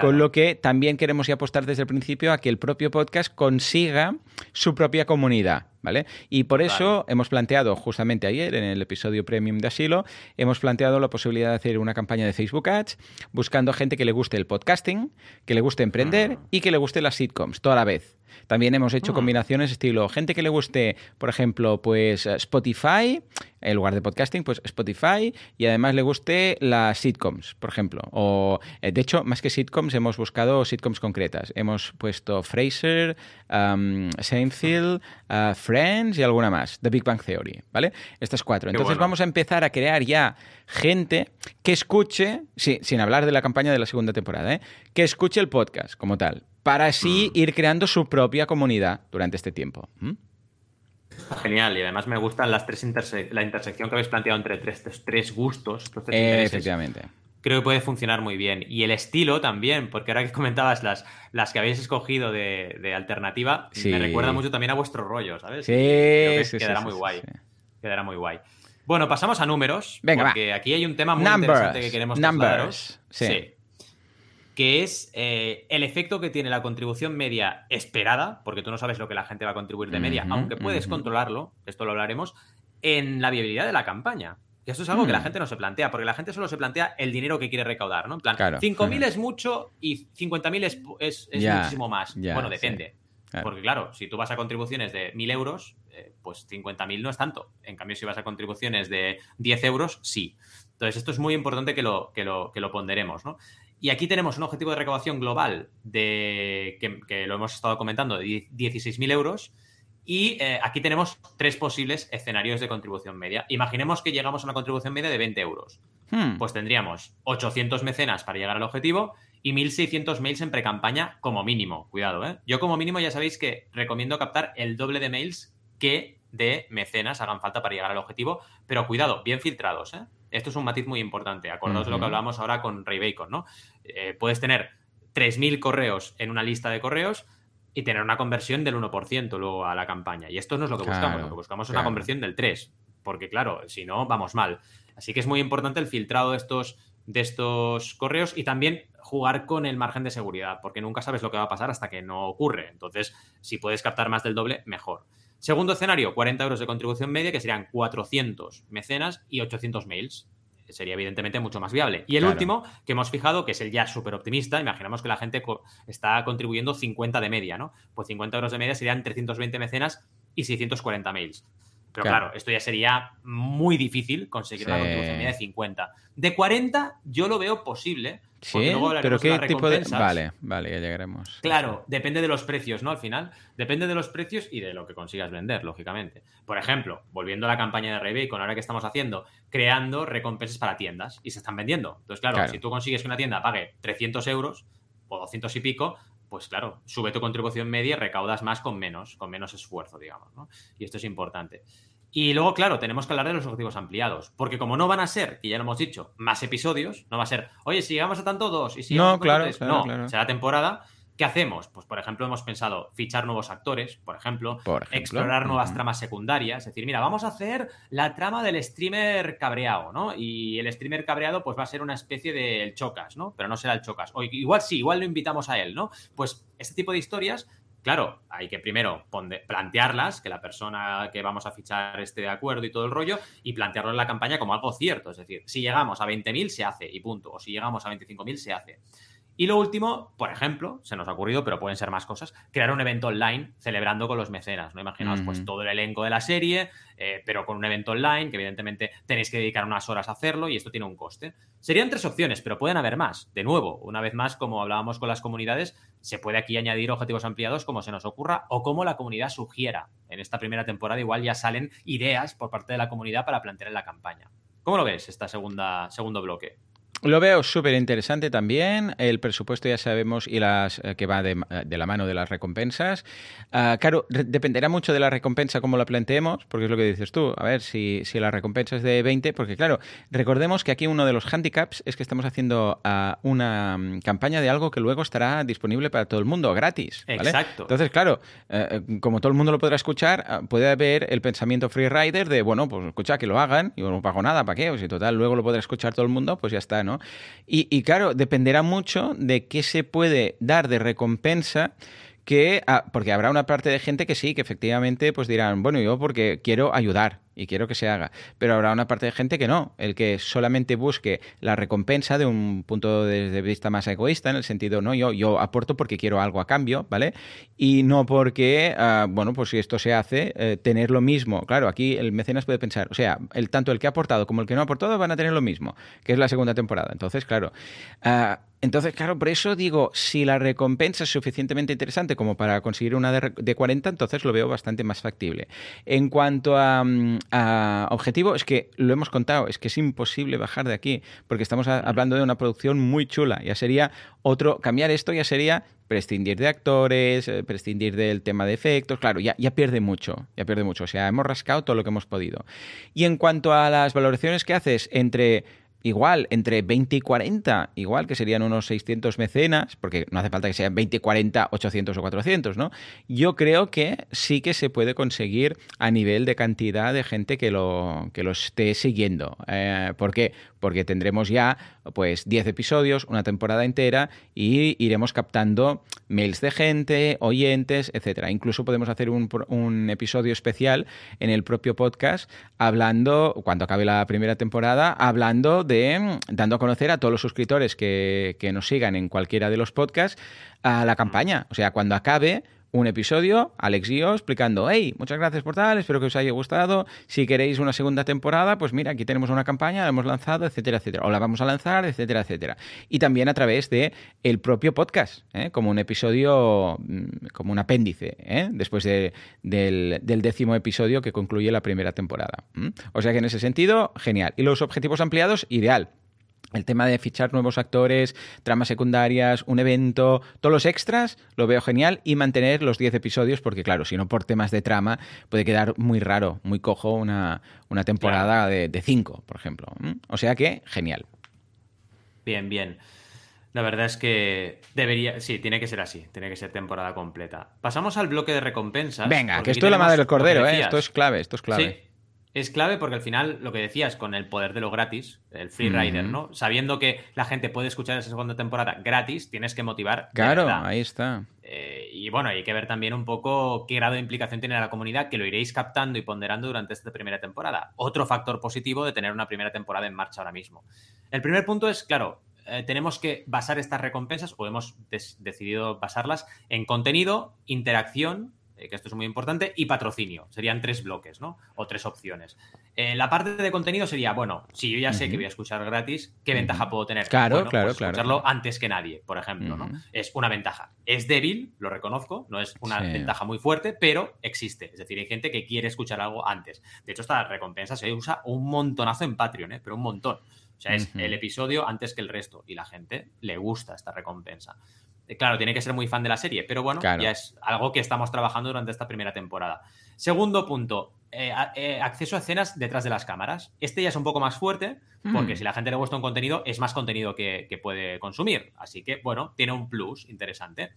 Con lo que también queremos apostar desde el principio a que el propio podcast consiga su propia comunidad. ¿Vale? Y por eso hemos planteado, justamente ayer en el episodio premium de Asilo, hemos planteado la posibilidad de hacer una campaña de Facebook Ads buscando gente que le guste el podcasting, que le guste emprender ah. y que le guste las sitcoms, toda la vez. También hemos hecho ah. combinaciones estilo gente que le guste, por ejemplo, pues Spotify, en lugar de podcasting, pues Spotify, y además le guste las sitcoms, por ejemplo. O, eh, de hecho, más que sitcoms, hemos buscado sitcoms concretas. Hemos puesto Fraser, um, Seinfeld, uh, Friends y alguna más, The Big Bang Theory, ¿vale? Estas cuatro. Entonces vamos a empezar a crear ya gente que escuche, sí, sin hablar de la campaña de la segunda temporada, ¿eh? que escuche el podcast como tal para así mm. ir creando su propia comunidad durante este tiempo. Genial, y además me gustan las tres la intersección que habéis planteado entre tres, tres gustos. Efectivamente. Creo que puede funcionar muy bien. Y el estilo también, porque ahora que comentabas las, las que habéis escogido de, alternativa, me recuerda mucho también a vuestro rollo, ¿sabes? Sí, Creo que quedará muy guay. Quedará muy guay. Bueno, pasamos a números. Venga, porque aquí hay un tema muy interesante que queremos Numbers. sí que es eh, el efecto que tiene la contribución media esperada, porque tú no sabes lo que la gente va a contribuir de media, aunque puedes controlarlo, esto lo hablaremos, en la viabilidad de la campaña. Y eso es algo que la mm. gente no se plantea, porque la gente solo se plantea el dinero que quiere recaudar, ¿no? En plan, 5.000 es mucho y 50.000 es, es, es muchísimo más. bueno, depende. Porque claro, si tú vas a contribuciones de 1.000 euros, eh, pues 50.000 no es tanto. En cambio, si vas a contribuciones de 10 euros, sí. Entonces, esto es muy importante que lo, que lo, que lo ponderemos, ¿no? Y aquí tenemos un objetivo de recaudación global de que, lo hemos estado comentando, de 16.000 euros. Y eh, aquí tenemos tres posibles escenarios de contribución media. Imaginemos que llegamos a una contribución media de 20 euros. Hmm. Pues tendríamos 800 mecenas para llegar al objetivo y 1.600 mails en pre-campaña como mínimo. Cuidado, ¿eh? Yo como mínimo ya sabéis que recomiendo captar el doble de mails que de mecenas hagan falta para llegar al objetivo. Pero cuidado, bien filtrados, ¿eh? Esto es un matiz muy importante. Acordaos de lo que hablábamos ahora con Ray Bacon, ¿no? Eh, puedes tener 3.000 correos en una lista de correos y tener una conversión del 1% luego a la campaña. Y esto no es lo que buscamos. Lo que buscamos es una conversión del 3%. Porque, claro, si no, vamos mal. Así que es muy importante el filtrado de estos, de estos correos y también jugar con el margen de seguridad, porque nunca sabes lo que va a pasar hasta que no ocurre. Entonces, si puedes captar más del doble, mejor. Segundo escenario, 40 euros de contribución media, que serían 400 mecenas y 800 mails. Sería evidentemente mucho más viable. Y el último, que hemos fijado, que es el ya súper optimista, imaginamos que la gente está contribuyendo 50 de media, ¿no? Pues 50 euros de media serían 320 mecenas y 640 mails. Pero claro. esto ya sería muy difícil conseguir una contribución media de 50. De 40 yo lo veo posible. Sí, pero ¿qué tipo de...? Vale, vale, ya llegaremos. Claro, depende de los precios, ¿no? Al final, depende de los precios y de lo que consigas vender, lógicamente. Por ejemplo, volviendo a la campaña de Rebay, con ahora que estamos haciendo, creando recompensas para tiendas y se están vendiendo. Entonces, claro, si tú consigues que una tienda pague 300 euros o 200 y pico, pues claro, sube tu contribución media y recaudas más con menos, con menos esfuerzo, digamos, ¿no? Y esto es importante. Y luego, claro, tenemos que hablar de los objetivos ampliados. Porque como no van a ser, que ya lo hemos dicho, más episodios, no va a ser, oye, si llegamos a tanto dos y si no, claro, no, será temporada. ¿Qué hacemos? Pues, por ejemplo, hemos pensado fichar nuevos actores, por ejemplo, explorar nuevas tramas secundarias. Es decir, mira, vamos a hacer la trama del streamer cabreado, ¿no? Y el streamer cabreado, pues va a ser una especie de chocas, ¿no? Pero no será el chocas. O igual sí, igual lo invitamos a él, ¿no? Pues este tipo de historias Claro, hay que primero plantearlas, que la persona que vamos a fichar esté de acuerdo y todo el rollo, y plantearlo en la campaña como algo cierto. Es decir, si llegamos a 20.000 se hace y punto. O si llegamos a 25.000 se hace. Y lo último, por ejemplo, se nos ha ocurrido, pero pueden ser más cosas, crear un evento online celebrando con los mecenas. ¿no? Imaginaos, pues todo el elenco de la serie, eh, pero con un evento online, que evidentemente tenéis que dedicar unas horas a hacerlo y esto tiene un coste. Serían tres opciones, pero pueden haber más. De nuevo, una vez más, como hablábamos con las comunidades, se puede aquí añadir objetivos ampliados como se nos ocurra o como la comunidad sugiera. En esta primera temporada igual ya salen ideas por parte de la comunidad para plantear en la campaña. ¿Cómo lo ves, segunda, segundo bloque? Lo veo súper interesante también. El presupuesto ya sabemos y las eh, que va de, la mano de las recompensas. Ah, claro, dependerá mucho de la recompensa como la planteemos, porque es lo que dices tú. A ver si, si la recompensa es de 20, porque claro, recordemos que aquí uno de los handicaps es que estamos haciendo ah, una mm, campaña de algo que luego estará disponible para todo el mundo, gratis. Exacto. Entonces, claro, eh, como todo el mundo lo podrá escuchar, ah, puede haber el pensamiento freerider de, bueno, pues escucha que lo hagan, yo no pago nada, ¿para qué? O si total, luego lo podrá escuchar todo el mundo, pues ya está, y, claro, dependerá mucho de qué se puede dar de recompensa que, ah, porque habrá una parte de gente que sí, que efectivamente pues dirán, bueno, yo porque quiero ayudar, y quiero que se haga. Pero habrá una parte de gente que no, el que solamente busque la recompensa de un punto de vista más egoísta, en el sentido, no, yo, yo aporto porque quiero algo a cambio, ¿vale? Y no porque, ah, bueno, pues si esto se hace, eh, tener lo mismo. Claro, aquí el mecenas puede pensar, o sea, el, tanto el que ha aportado como el que no ha aportado van a tener lo mismo, que es la segunda temporada. Entonces, claro. Uh, entonces, claro, por eso digo, si la recompensa es suficientemente interesante como para conseguir una de, de 40, entonces lo veo bastante más factible. En cuanto a, objetivo es que lo hemos contado, es que es imposible bajar de aquí, porque estamos hablando de una producción muy chula. Ya sería otro, cambiar esto ya sería prescindir de actores, eh, prescindir del tema de efectos, claro, ya, ya pierde mucho, ya pierde mucho. O sea, hemos rascado todo lo que hemos podido. Y en cuanto a las valoraciones que haces entre igual, entre 20 y 40, igual que serían unos 600 mecenas, porque no hace falta que sean 20, 40, 800 o 400, ¿no? Yo creo que sí que se puede conseguir a nivel de cantidad de gente que lo, que lo esté siguiendo. Eh, ¿Por qué? Porque tendremos ya pues 10 episodios, una temporada entera y iremos captando mails de gente, oyentes, etcétera. Incluso podemos hacer un, un episodio especial en el propio podcast hablando, cuando acabe la primera temporada, hablando de mm, dando a conocer a todos los suscriptores que, que nos sigan en cualquiera de los podcasts a la campaña. O sea, cuando acabe un episodio, Alex explicando, hey, muchas gracias por tal, espero que os haya gustado. Si queréis una segunda temporada, pues mira, aquí tenemos una campaña, la hemos lanzado, etcétera, etcétera. O la vamos a lanzar, etcétera, etcétera. Y también a través de el propio podcast, ¿eh? como un episodio, mm, como un apéndice, ¿eh? después del, décimo episodio que concluye la primera temporada. O sea que en ese sentido, genial. Y los objetivos ampliados, ideal el tema de fichar nuevos actores, tramas secundarias, un evento, todos los extras, lo veo genial y mantener los 10 episodios porque claro, si no por temas de trama puede quedar muy raro, muy cojo una, temporada de 5, por ejemplo. O sea que genial. Bien, bien. La verdad es que debería, sí, tiene que ser así, tiene que ser temporada completa. Pasamos al bloque de recompensas. Venga, que esto es la madre del cordero, ¿eh? esto es clave, esto es clave. Es clave porque al final, lo que decías, con el poder de lo gratis, el free rider, ¿no? Sabiendo que la gente puede escuchar esa segunda temporada gratis, tienes que motivar. Claro, ahí está. Eh, y bueno, hay que ver también un poco qué grado de implicación tiene la comunidad, que lo iréis captando y ponderando durante esta primera temporada. Otro factor positivo de tener una primera temporada en marcha ahora mismo. El primer punto es, claro, eh, tenemos que basar estas recompensas, o hemos decidido basarlas, en contenido, interacción eh, que esto es muy importante, y patrocinio. Serían tres bloques, ¿no? O tres opciones. Eh, la parte de contenido sería, bueno, si yo ya sé que voy a escuchar gratis, ¿qué ventaja puedo tener? Claro, claro, pues claro. Escucharlo antes que nadie, por ejemplo, ¿no? Es una ventaja. Es débil, lo reconozco, no es una ventaja muy fuerte, pero existe. Es decir, hay gente que quiere escuchar algo antes. De hecho, esta recompensa se usa un montonazo en Patreon, ¿eh? Pero un montón. O sea, es el episodio antes que el resto. Y la gente le gusta esta recompensa. Eh, claro, tiene que ser muy fan de la serie, pero bueno, ya es algo que estamos trabajando durante esta primera temporada. Segundo punto, eh, eh, acceso a escenas detrás de las cámaras. Este ya es un poco más fuerte, porque mm. si la gente le gusta un contenido, es más contenido que, puede consumir. Así que, bueno, tiene un plus interesante.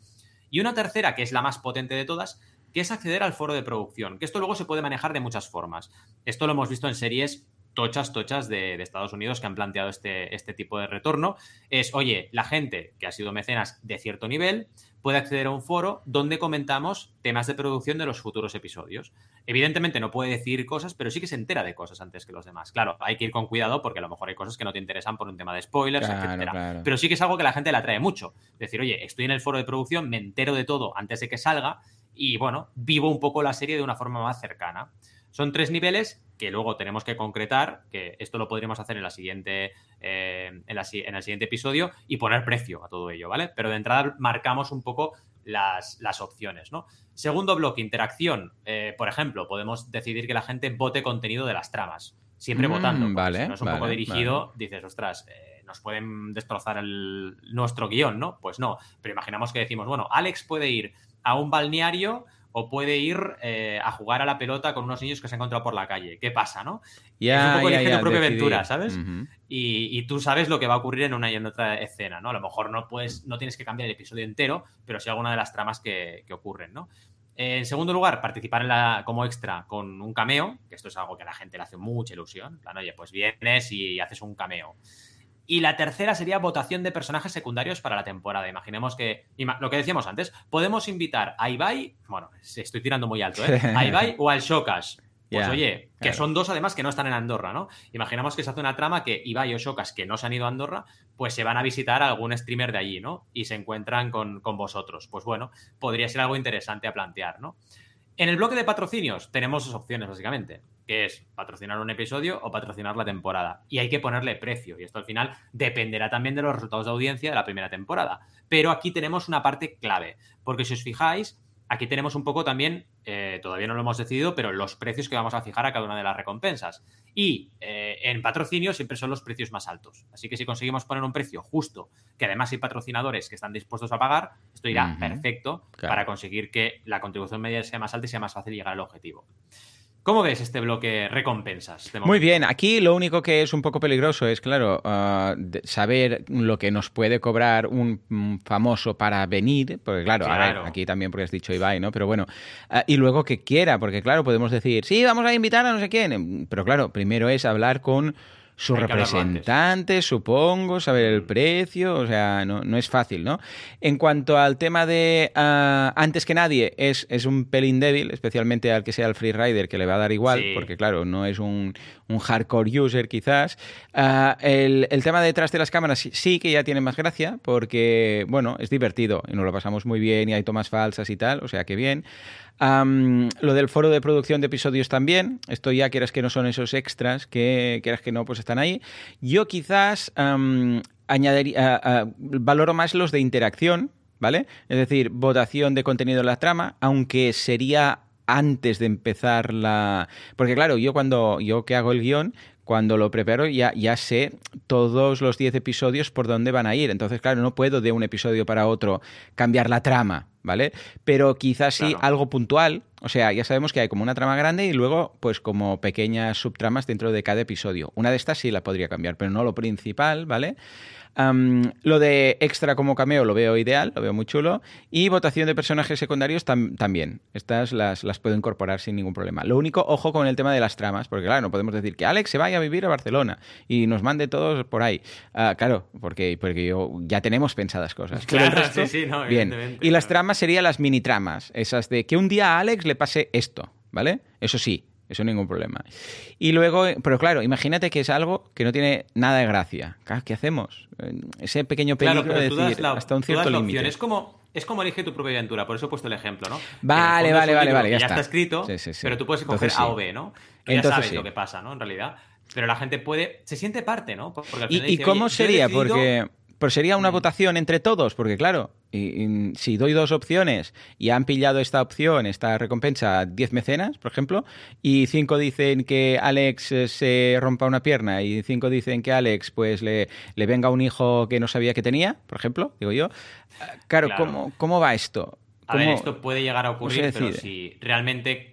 Y una tercera, que es la más potente de todas, que es acceder al foro de producción, que esto luego se puede manejar de muchas formas. Esto lo hemos visto en series tochas, tochas de, Estados Unidos que han planteado este, este, tipo de retorno. Es, oye, la gente que ha sido mecenas de cierto nivel puede acceder a un foro donde comentamos temas de producción de los futuros episodios. Evidentemente no puede decir cosas, pero sí que se entera de cosas antes que los demás. Claro, hay que ir con cuidado porque a lo mejor hay cosas que no te interesan por un tema de spoilers, etc. Pero sí que es algo que la gente le atrae mucho. Decir, oye, estoy en el foro de producción, me entero de todo antes de que salga y bueno, vivo un poco la serie de una forma más cercana. Son tres niveles que luego tenemos que concretar, que esto lo podríamos hacer en, la siguiente, eh, en, en, el siguiente episodio y poner precio a todo ello, ¿vale? Pero de entrada marcamos un poco las, las opciones, ¿no? Segundo bloque, interacción. Eh, por ejemplo, podemos decidir que la gente vote contenido de las tramas, siempre mm, votando. Vale, si no es un poco dirigido, dices, ostras, eh, nos pueden destrozar el, nuestro guion, ¿no? Pues no, pero imaginamos que decimos, bueno, Alex puede ir a un balneario o puede ir eh, a jugar a la pelota con unos niños que se han encontrado por la calle. ¿Qué pasa, no? es un poco tu propia aventura, ¿sabes? y, tú sabes lo que va a ocurrir en una y en otra escena, ¿no? A lo mejor no puedes, no tienes que cambiar el episodio entero, pero sí alguna de las tramas que, ocurren, ¿no? En segundo lugar, participar en la, como extra con un cameo, que esto es algo que a la gente le hace mucha ilusión. Plan, oye, pues vienes y haces un cameo. Y la tercera sería votación de personajes secundarios para la temporada. Imaginemos que, lo que decíamos antes, podemos invitar a Ibai, bueno, estoy tirando muy alto, ¿eh? *laughs* A Ibai o al Shokas. Pues oye, que son dos además que no están en Andorra, ¿no? Imaginamos que se hace una trama que Ibai o Shokas, que no se han ido a Andorra, pues se van a visitar a algún streamer de allí, ¿no? Y se encuentran con, con vosotros. Pues bueno, podría ser algo interesante a plantear, ¿no? En el bloque de patrocinios tenemos dos opciones, básicamente, que es patrocinar un episodio o patrocinar la temporada. Y hay que ponerle precio, y esto al final dependerá también de los resultados de audiencia de la primera temporada. Pero aquí tenemos una parte clave, porque si os fijáis, Aquí tenemos un poco también, eh, todavía no lo hemos decidido, pero los precios que vamos a fijar a cada una de las recompensas. Y eh, en patrocinio siempre son los precios más altos. Así que si conseguimos poner un precio justo, que además hay patrocinadores que están dispuestos a pagar, esto irá perfecto para conseguir que la contribución media sea más alta y sea más fácil llegar al objetivo. ¿Cómo ves este bloque recompensas? Muy bien, aquí lo único que es un poco peligroso es, claro, ah, saber lo que nos puede cobrar un famoso para venir, porque claro, aquí también porque has dicho Ibai, ¿no? Pero bueno, ah, y luego que quiera, porque claro, podemos decir, sí, vamos a invitar a no sé quién, pero claro, primero es hablar con su representante, supongo, saber el precio, o sea, no, no, es fácil, ¿no? En cuanto al tema de ah, antes que nadie, es, es un pelín débil, especialmente al que sea el freerider, que le va a dar igual, porque claro, no es un, un hardcore user quizás. Ah, el, el, tema detrás de las cámaras sí que ya tiene más gracia, porque, bueno, es divertido y nos lo pasamos muy bien y hay tomas falsas y tal, o sea que bien lo del foro de producción de episodios también. Esto ya quieras que no son esos extras, que quieras que no, pues están ahí. Yo quizás añadiría, valoro más los de interacción, ¿vale? Es decir, votación de contenido en la trama, aunque sería antes de empezar la... Porque claro, yo cuando yo que hago el guion, cuando lo preparo ya, ya sé todos los 10 episodios por dónde van a ir. Entonces, claro, no puedo de un episodio para otro cambiar la trama, ¿vale? Pero quizás sí algo puntual. O sea, ya sabemos que hay como una trama grande y luego, pues como pequeñas subtramas dentro de cada episodio. Una de estas sí la podría cambiar, pero no lo principal, ¿vale? lo de extra como cameo lo veo ideal, lo veo muy chulo. Y votación de personajes secundarios también. Estas las, las, puedo incorporar sin ningún problema. Lo único, ojo con el tema de las tramas, porque claro, no podemos decir que Alex se vaya a vivir a Barcelona y nos mande todos por ahí. Ah, claro, porque, porque yo, ya tenemos pensadas cosas. Claro, sí, sí, no, bien. Y las tramas serían las mini tramas, esas de que un día a Alex le pase esto, ¿vale? Eso sí, eso ningún problema. Y luego, pero claro, imagínate que es algo que no tiene nada de gracia. ¿Qué hacemos? Ese pequeño peligro de decir hasta un cierto límite. Es como, es como elige tu propia aventura, por eso he puesto el ejemplo, ¿no? Vale, vale, vale, vale. Ya, está. escrito, pero tú puedes escoger A o B, ¿no? Ya sabes lo que pasa, ¿no? En realidad. Pero la gente puede. Se siente parte, ¿no? ¿Y, cómo sería? Porque. Pero sería una mm. votación entre todos, porque claro, y, si doy dos opciones y han pillado esta opción, esta recompensa, 10 mecenas, por ejemplo, y cinco dicen que Alex eh, se rompa una pierna y cinco dicen que Alex pues le, le venga un hijo que no sabía que tenía, por ejemplo, digo yo. Ah, claro, ¿cómo, ¿cómo va esto? A ver, esto puede llegar a ocurrir, pero si realmente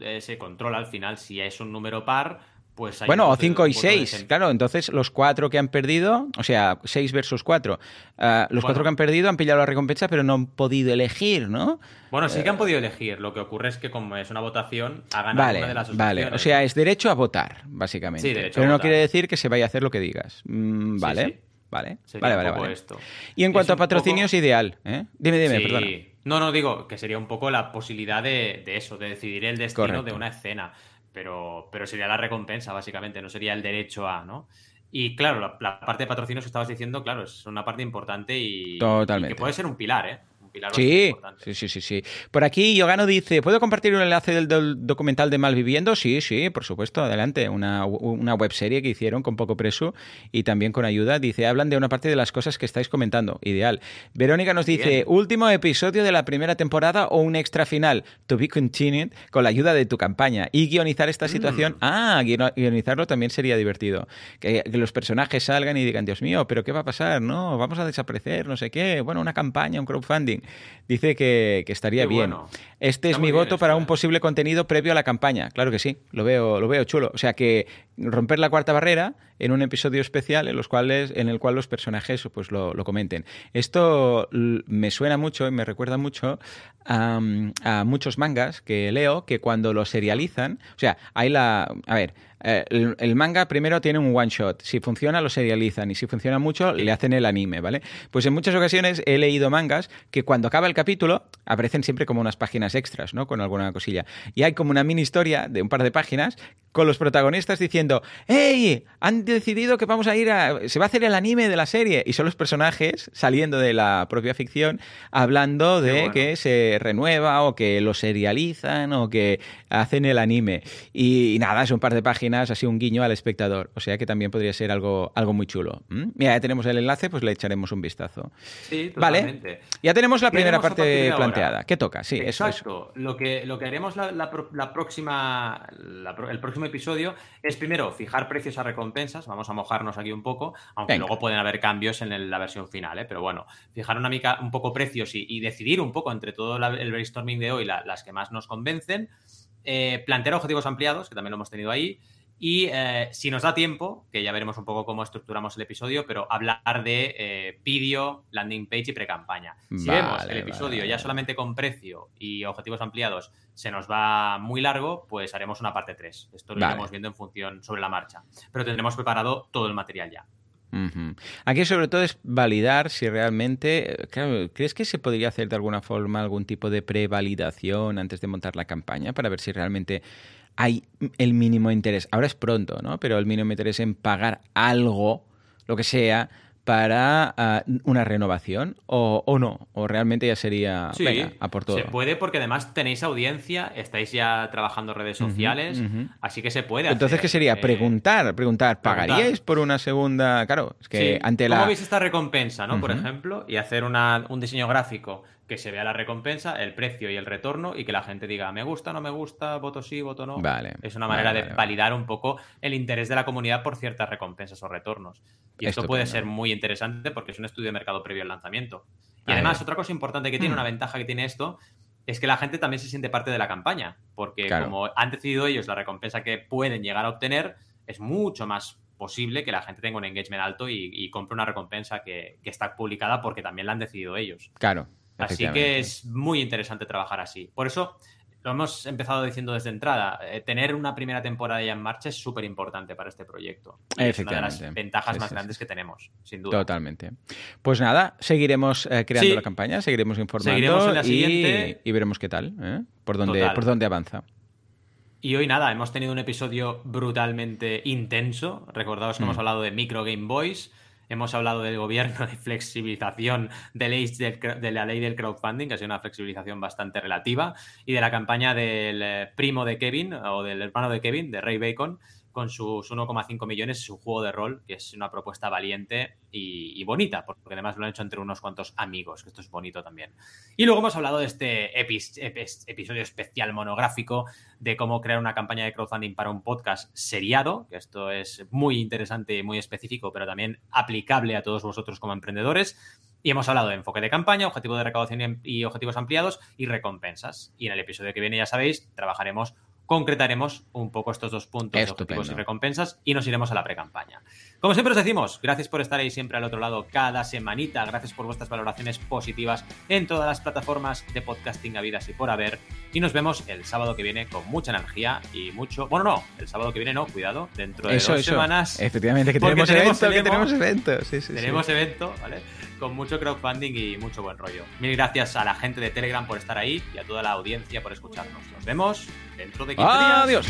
eh, se controla al final, si es un número par, pues bueno, o 5 y 6, claro, entonces los cuatro que han perdido, o sea, 6 versus 4, ah, los cuatro que han perdido han pillado la recompensa, pero no han podido elegir, ¿no? Bueno, sí que han podido elegir, lo que ocurre es que como es una votación, ha ganado vale, una de las Vale, o sea, es derecho a votar, básicamente. Sí, derecho pero a no votar. quiere decir que se vaya a hacer lo que digas. Mm, vale. sí. Vale, Sería vale, vale, vale. esto. Y en Es cuanto a un patrocinio poco- es ideal, ¿eh? Dime, dime, Sí. perdona. No, no, digo que sería un poco la posibilidad de, de eso, de decidir el destino Correcto. de una escena. Pero, pero sería la recompensa, básicamente, no sería el derecho a, ¿no? Y claro, la, la parte de patrocinios que estabas diciendo, claro, es una parte importante y, Totalmente. y que puede ser un pilar, ¿eh? Pilar Sí, importante. sí, sí, sí, sí. Por aquí Yogano dice, ¿puedo compartir un enlace del, del documental de Malviviendo? Sí, sí, por supuesto, adelante. Una, una webserie que hicieron con poco preso y también con ayuda. Dice, hablan de una parte de las cosas que estáis comentando. Ideal. Verónica nos dice, Bien. último episodio de la primera temporada o un extra final, to be continued, con la ayuda de tu campaña. Y guionizar esta situación. Mm. Ah, guion- guionizarlo también sería divertido. Que, que los personajes salgan y digan, Dios mío, ¿pero qué va a pasar? No, vamos a desaparecer, no sé qué. Bueno, una campaña, un crowdfunding. Dice que, que estaría Qué bien. bueno. Este es mi voto para ¿eh? un posible contenido previo a la campaña. Claro que sí, lo veo, lo veo chulo. O sea que romper la cuarta barrera en un episodio especial en los cuales, en el cual los personajes pues lo, lo comenten. Esto me suena mucho y me recuerda mucho a, a muchos mangas que leo que cuando lo serializan, o sea, hay la, a ver, eh, el, el manga primero tiene un one shot. Si funciona, lo serializan. Y si funciona mucho, le hacen el anime, ¿vale? Pues en muchas ocasiones he leído mangas que cuando acaba el capítulo aparecen siempre como unas páginas extras, ¿no? Con alguna cosilla. Y hay como una mini historia de un par de páginas con los protagonistas diciendo, ¡Hey! Han decidido que vamos a ir a... Se va a hacer el anime de la serie. Y son los personajes saliendo de la propia ficción hablando de bueno. que se renueva o que lo serializan o que hacen el anime. Y, y nada, es un par de páginas, así un guiño al espectador. O sea que también podría ser algo, algo muy chulo. ¿Mm? Mira, ya tenemos el enlace, pues le echaremos un vistazo. Sí, Vale. totalmente. Ya tenemos la ¿Qué primera parte de planteada. ¿Qué toca? Sí, eso es. Exacto. Lo que, lo que haremos la, la pro- la próxima, la el próximo episodio es primero fijar precios a recompensas. Vamos a mojarnos aquí un poco, aunque Venga. luego pueden haber cambios en el- la versión final, ¿eh? pero bueno, fijar una mica, un poco precios y, y decidir un poco entre todo la- el brainstorming de hoy la- las que más nos convencen. Eh, plantear objetivos ampliados, que también lo hemos tenido ahí. Y eh, si nos da tiempo, que ya veremos un poco cómo estructuramos el episodio, pero hablar de eh, vídeo, landing page y pre-campaña. Si Vale, vemos el episodio vale. ya solamente con precio y objetivos ampliados se nos va muy largo, pues haremos una parte 3. Esto lo Vale. iremos viendo en función sobre la marcha. Pero tendremos preparado todo el material ya. Aquí sobre todo es validar si realmente, eh, claro, ¿crees que se podría hacer de alguna forma algún tipo de prevalidación antes de montar la campaña para ver si realmente hay el mínimo interés? Ahora es pronto, ¿no? Pero el mínimo interés en pagar algo, lo que sea, para ah, una renovación o, o no, o realmente ya sería, Sí, venga, a por todo. se puede porque además tenéis audiencia, estáis ya trabajando en redes sociales, así que se puede Entonces, hacer, ¿qué sería? eh, Preguntar, preguntar, ¿pagaríais por una segunda? Claro, es que Sí, ante ¿Cómo la... veis esta recompensa, no? Por ejemplo, y hacer una- un diseño gráfico que se vea la recompensa, el precio y el retorno, y que la gente diga, me gusta, no me gusta, voto sí, voto no. Vale, Es una manera vale, de vale, validar un poco el interés de la comunidad por ciertas recompensas o retornos. Y esto puede ser muy interesante porque es un estudio de mercado previo al lanzamiento. Y además, otra cosa importante que tiene, Hmm. una ventaja que tiene esto, es que la gente también se siente parte de la campaña, porque Claro. como han decidido ellos la recompensa que pueden llegar a obtener, es mucho más posible que la gente tenga un engagement alto y, y compre una recompensa que, que está publicada porque también la han decidido ellos. Claro. Así que es muy interesante trabajar así. Por eso lo hemos empezado diciendo desde entrada. eh, tener una primera temporada ya en marcha es súper importante para este proyecto. Es una de las ventajas Sí, más sí, grandes sí. que tenemos, sin duda. Totalmente. Pues nada, seguiremos eh, creando la campaña, seguiremos informando Seguiremos en la y- siguiente. y, veremos qué tal, ¿eh? por, dónde, Total. por dónde avanza. Y hoy nada, hemos tenido un episodio brutalmente intenso. Recordaos que Mm. hemos hablado de Micro Game Boys, hemos hablado del gobierno de flexibilización de, del de la ley del crowdfunding, que ha sido una flexibilización bastante relativa, y de la campaña del eh, primo de Kevin, o del hermano de Kevin, de Ray Bacon, con sus 1,5 millones, su juego de rol, que es una propuesta valiente y, y bonita, porque además lo han hecho entre unos cuantos amigos, que esto es bonito también. Y luego hemos hablado de este epis- epis- episodio especial monográfico de cómo crear una campaña de crowdfunding para un podcast seriado, que esto es muy interesante y muy específico, pero también aplicable a todos vosotros como emprendedores. Y hemos hablado de enfoque de campaña, objetivo de recaudación y objetivos ampliados y recompensas. Y en el episodio que viene, ya sabéis, trabajaremos concretaremos un poco estos dos puntos de objetivos y recompensas y nos iremos a la pre-campaña. Como siempre os decimos, gracias por estar ahí siempre al otro lado cada semanita, gracias por vuestras valoraciones positivas en todas las plataformas de podcasting habidas y por haber. Y nos vemos el sábado que viene con mucha energía y mucho. Bueno, no, el sábado que viene no, cuidado, dentro de dos semanas. Efectivamente, que tenemos, evento, que tenemos evento. Sí, sí, tenemos evento, ¿vale? con mucho crowdfunding y mucho buen rollo. Mil gracias a la gente de Telegram por estar ahí y a toda la audiencia por escucharnos. Nos vemos dentro de 15 días. Adiós.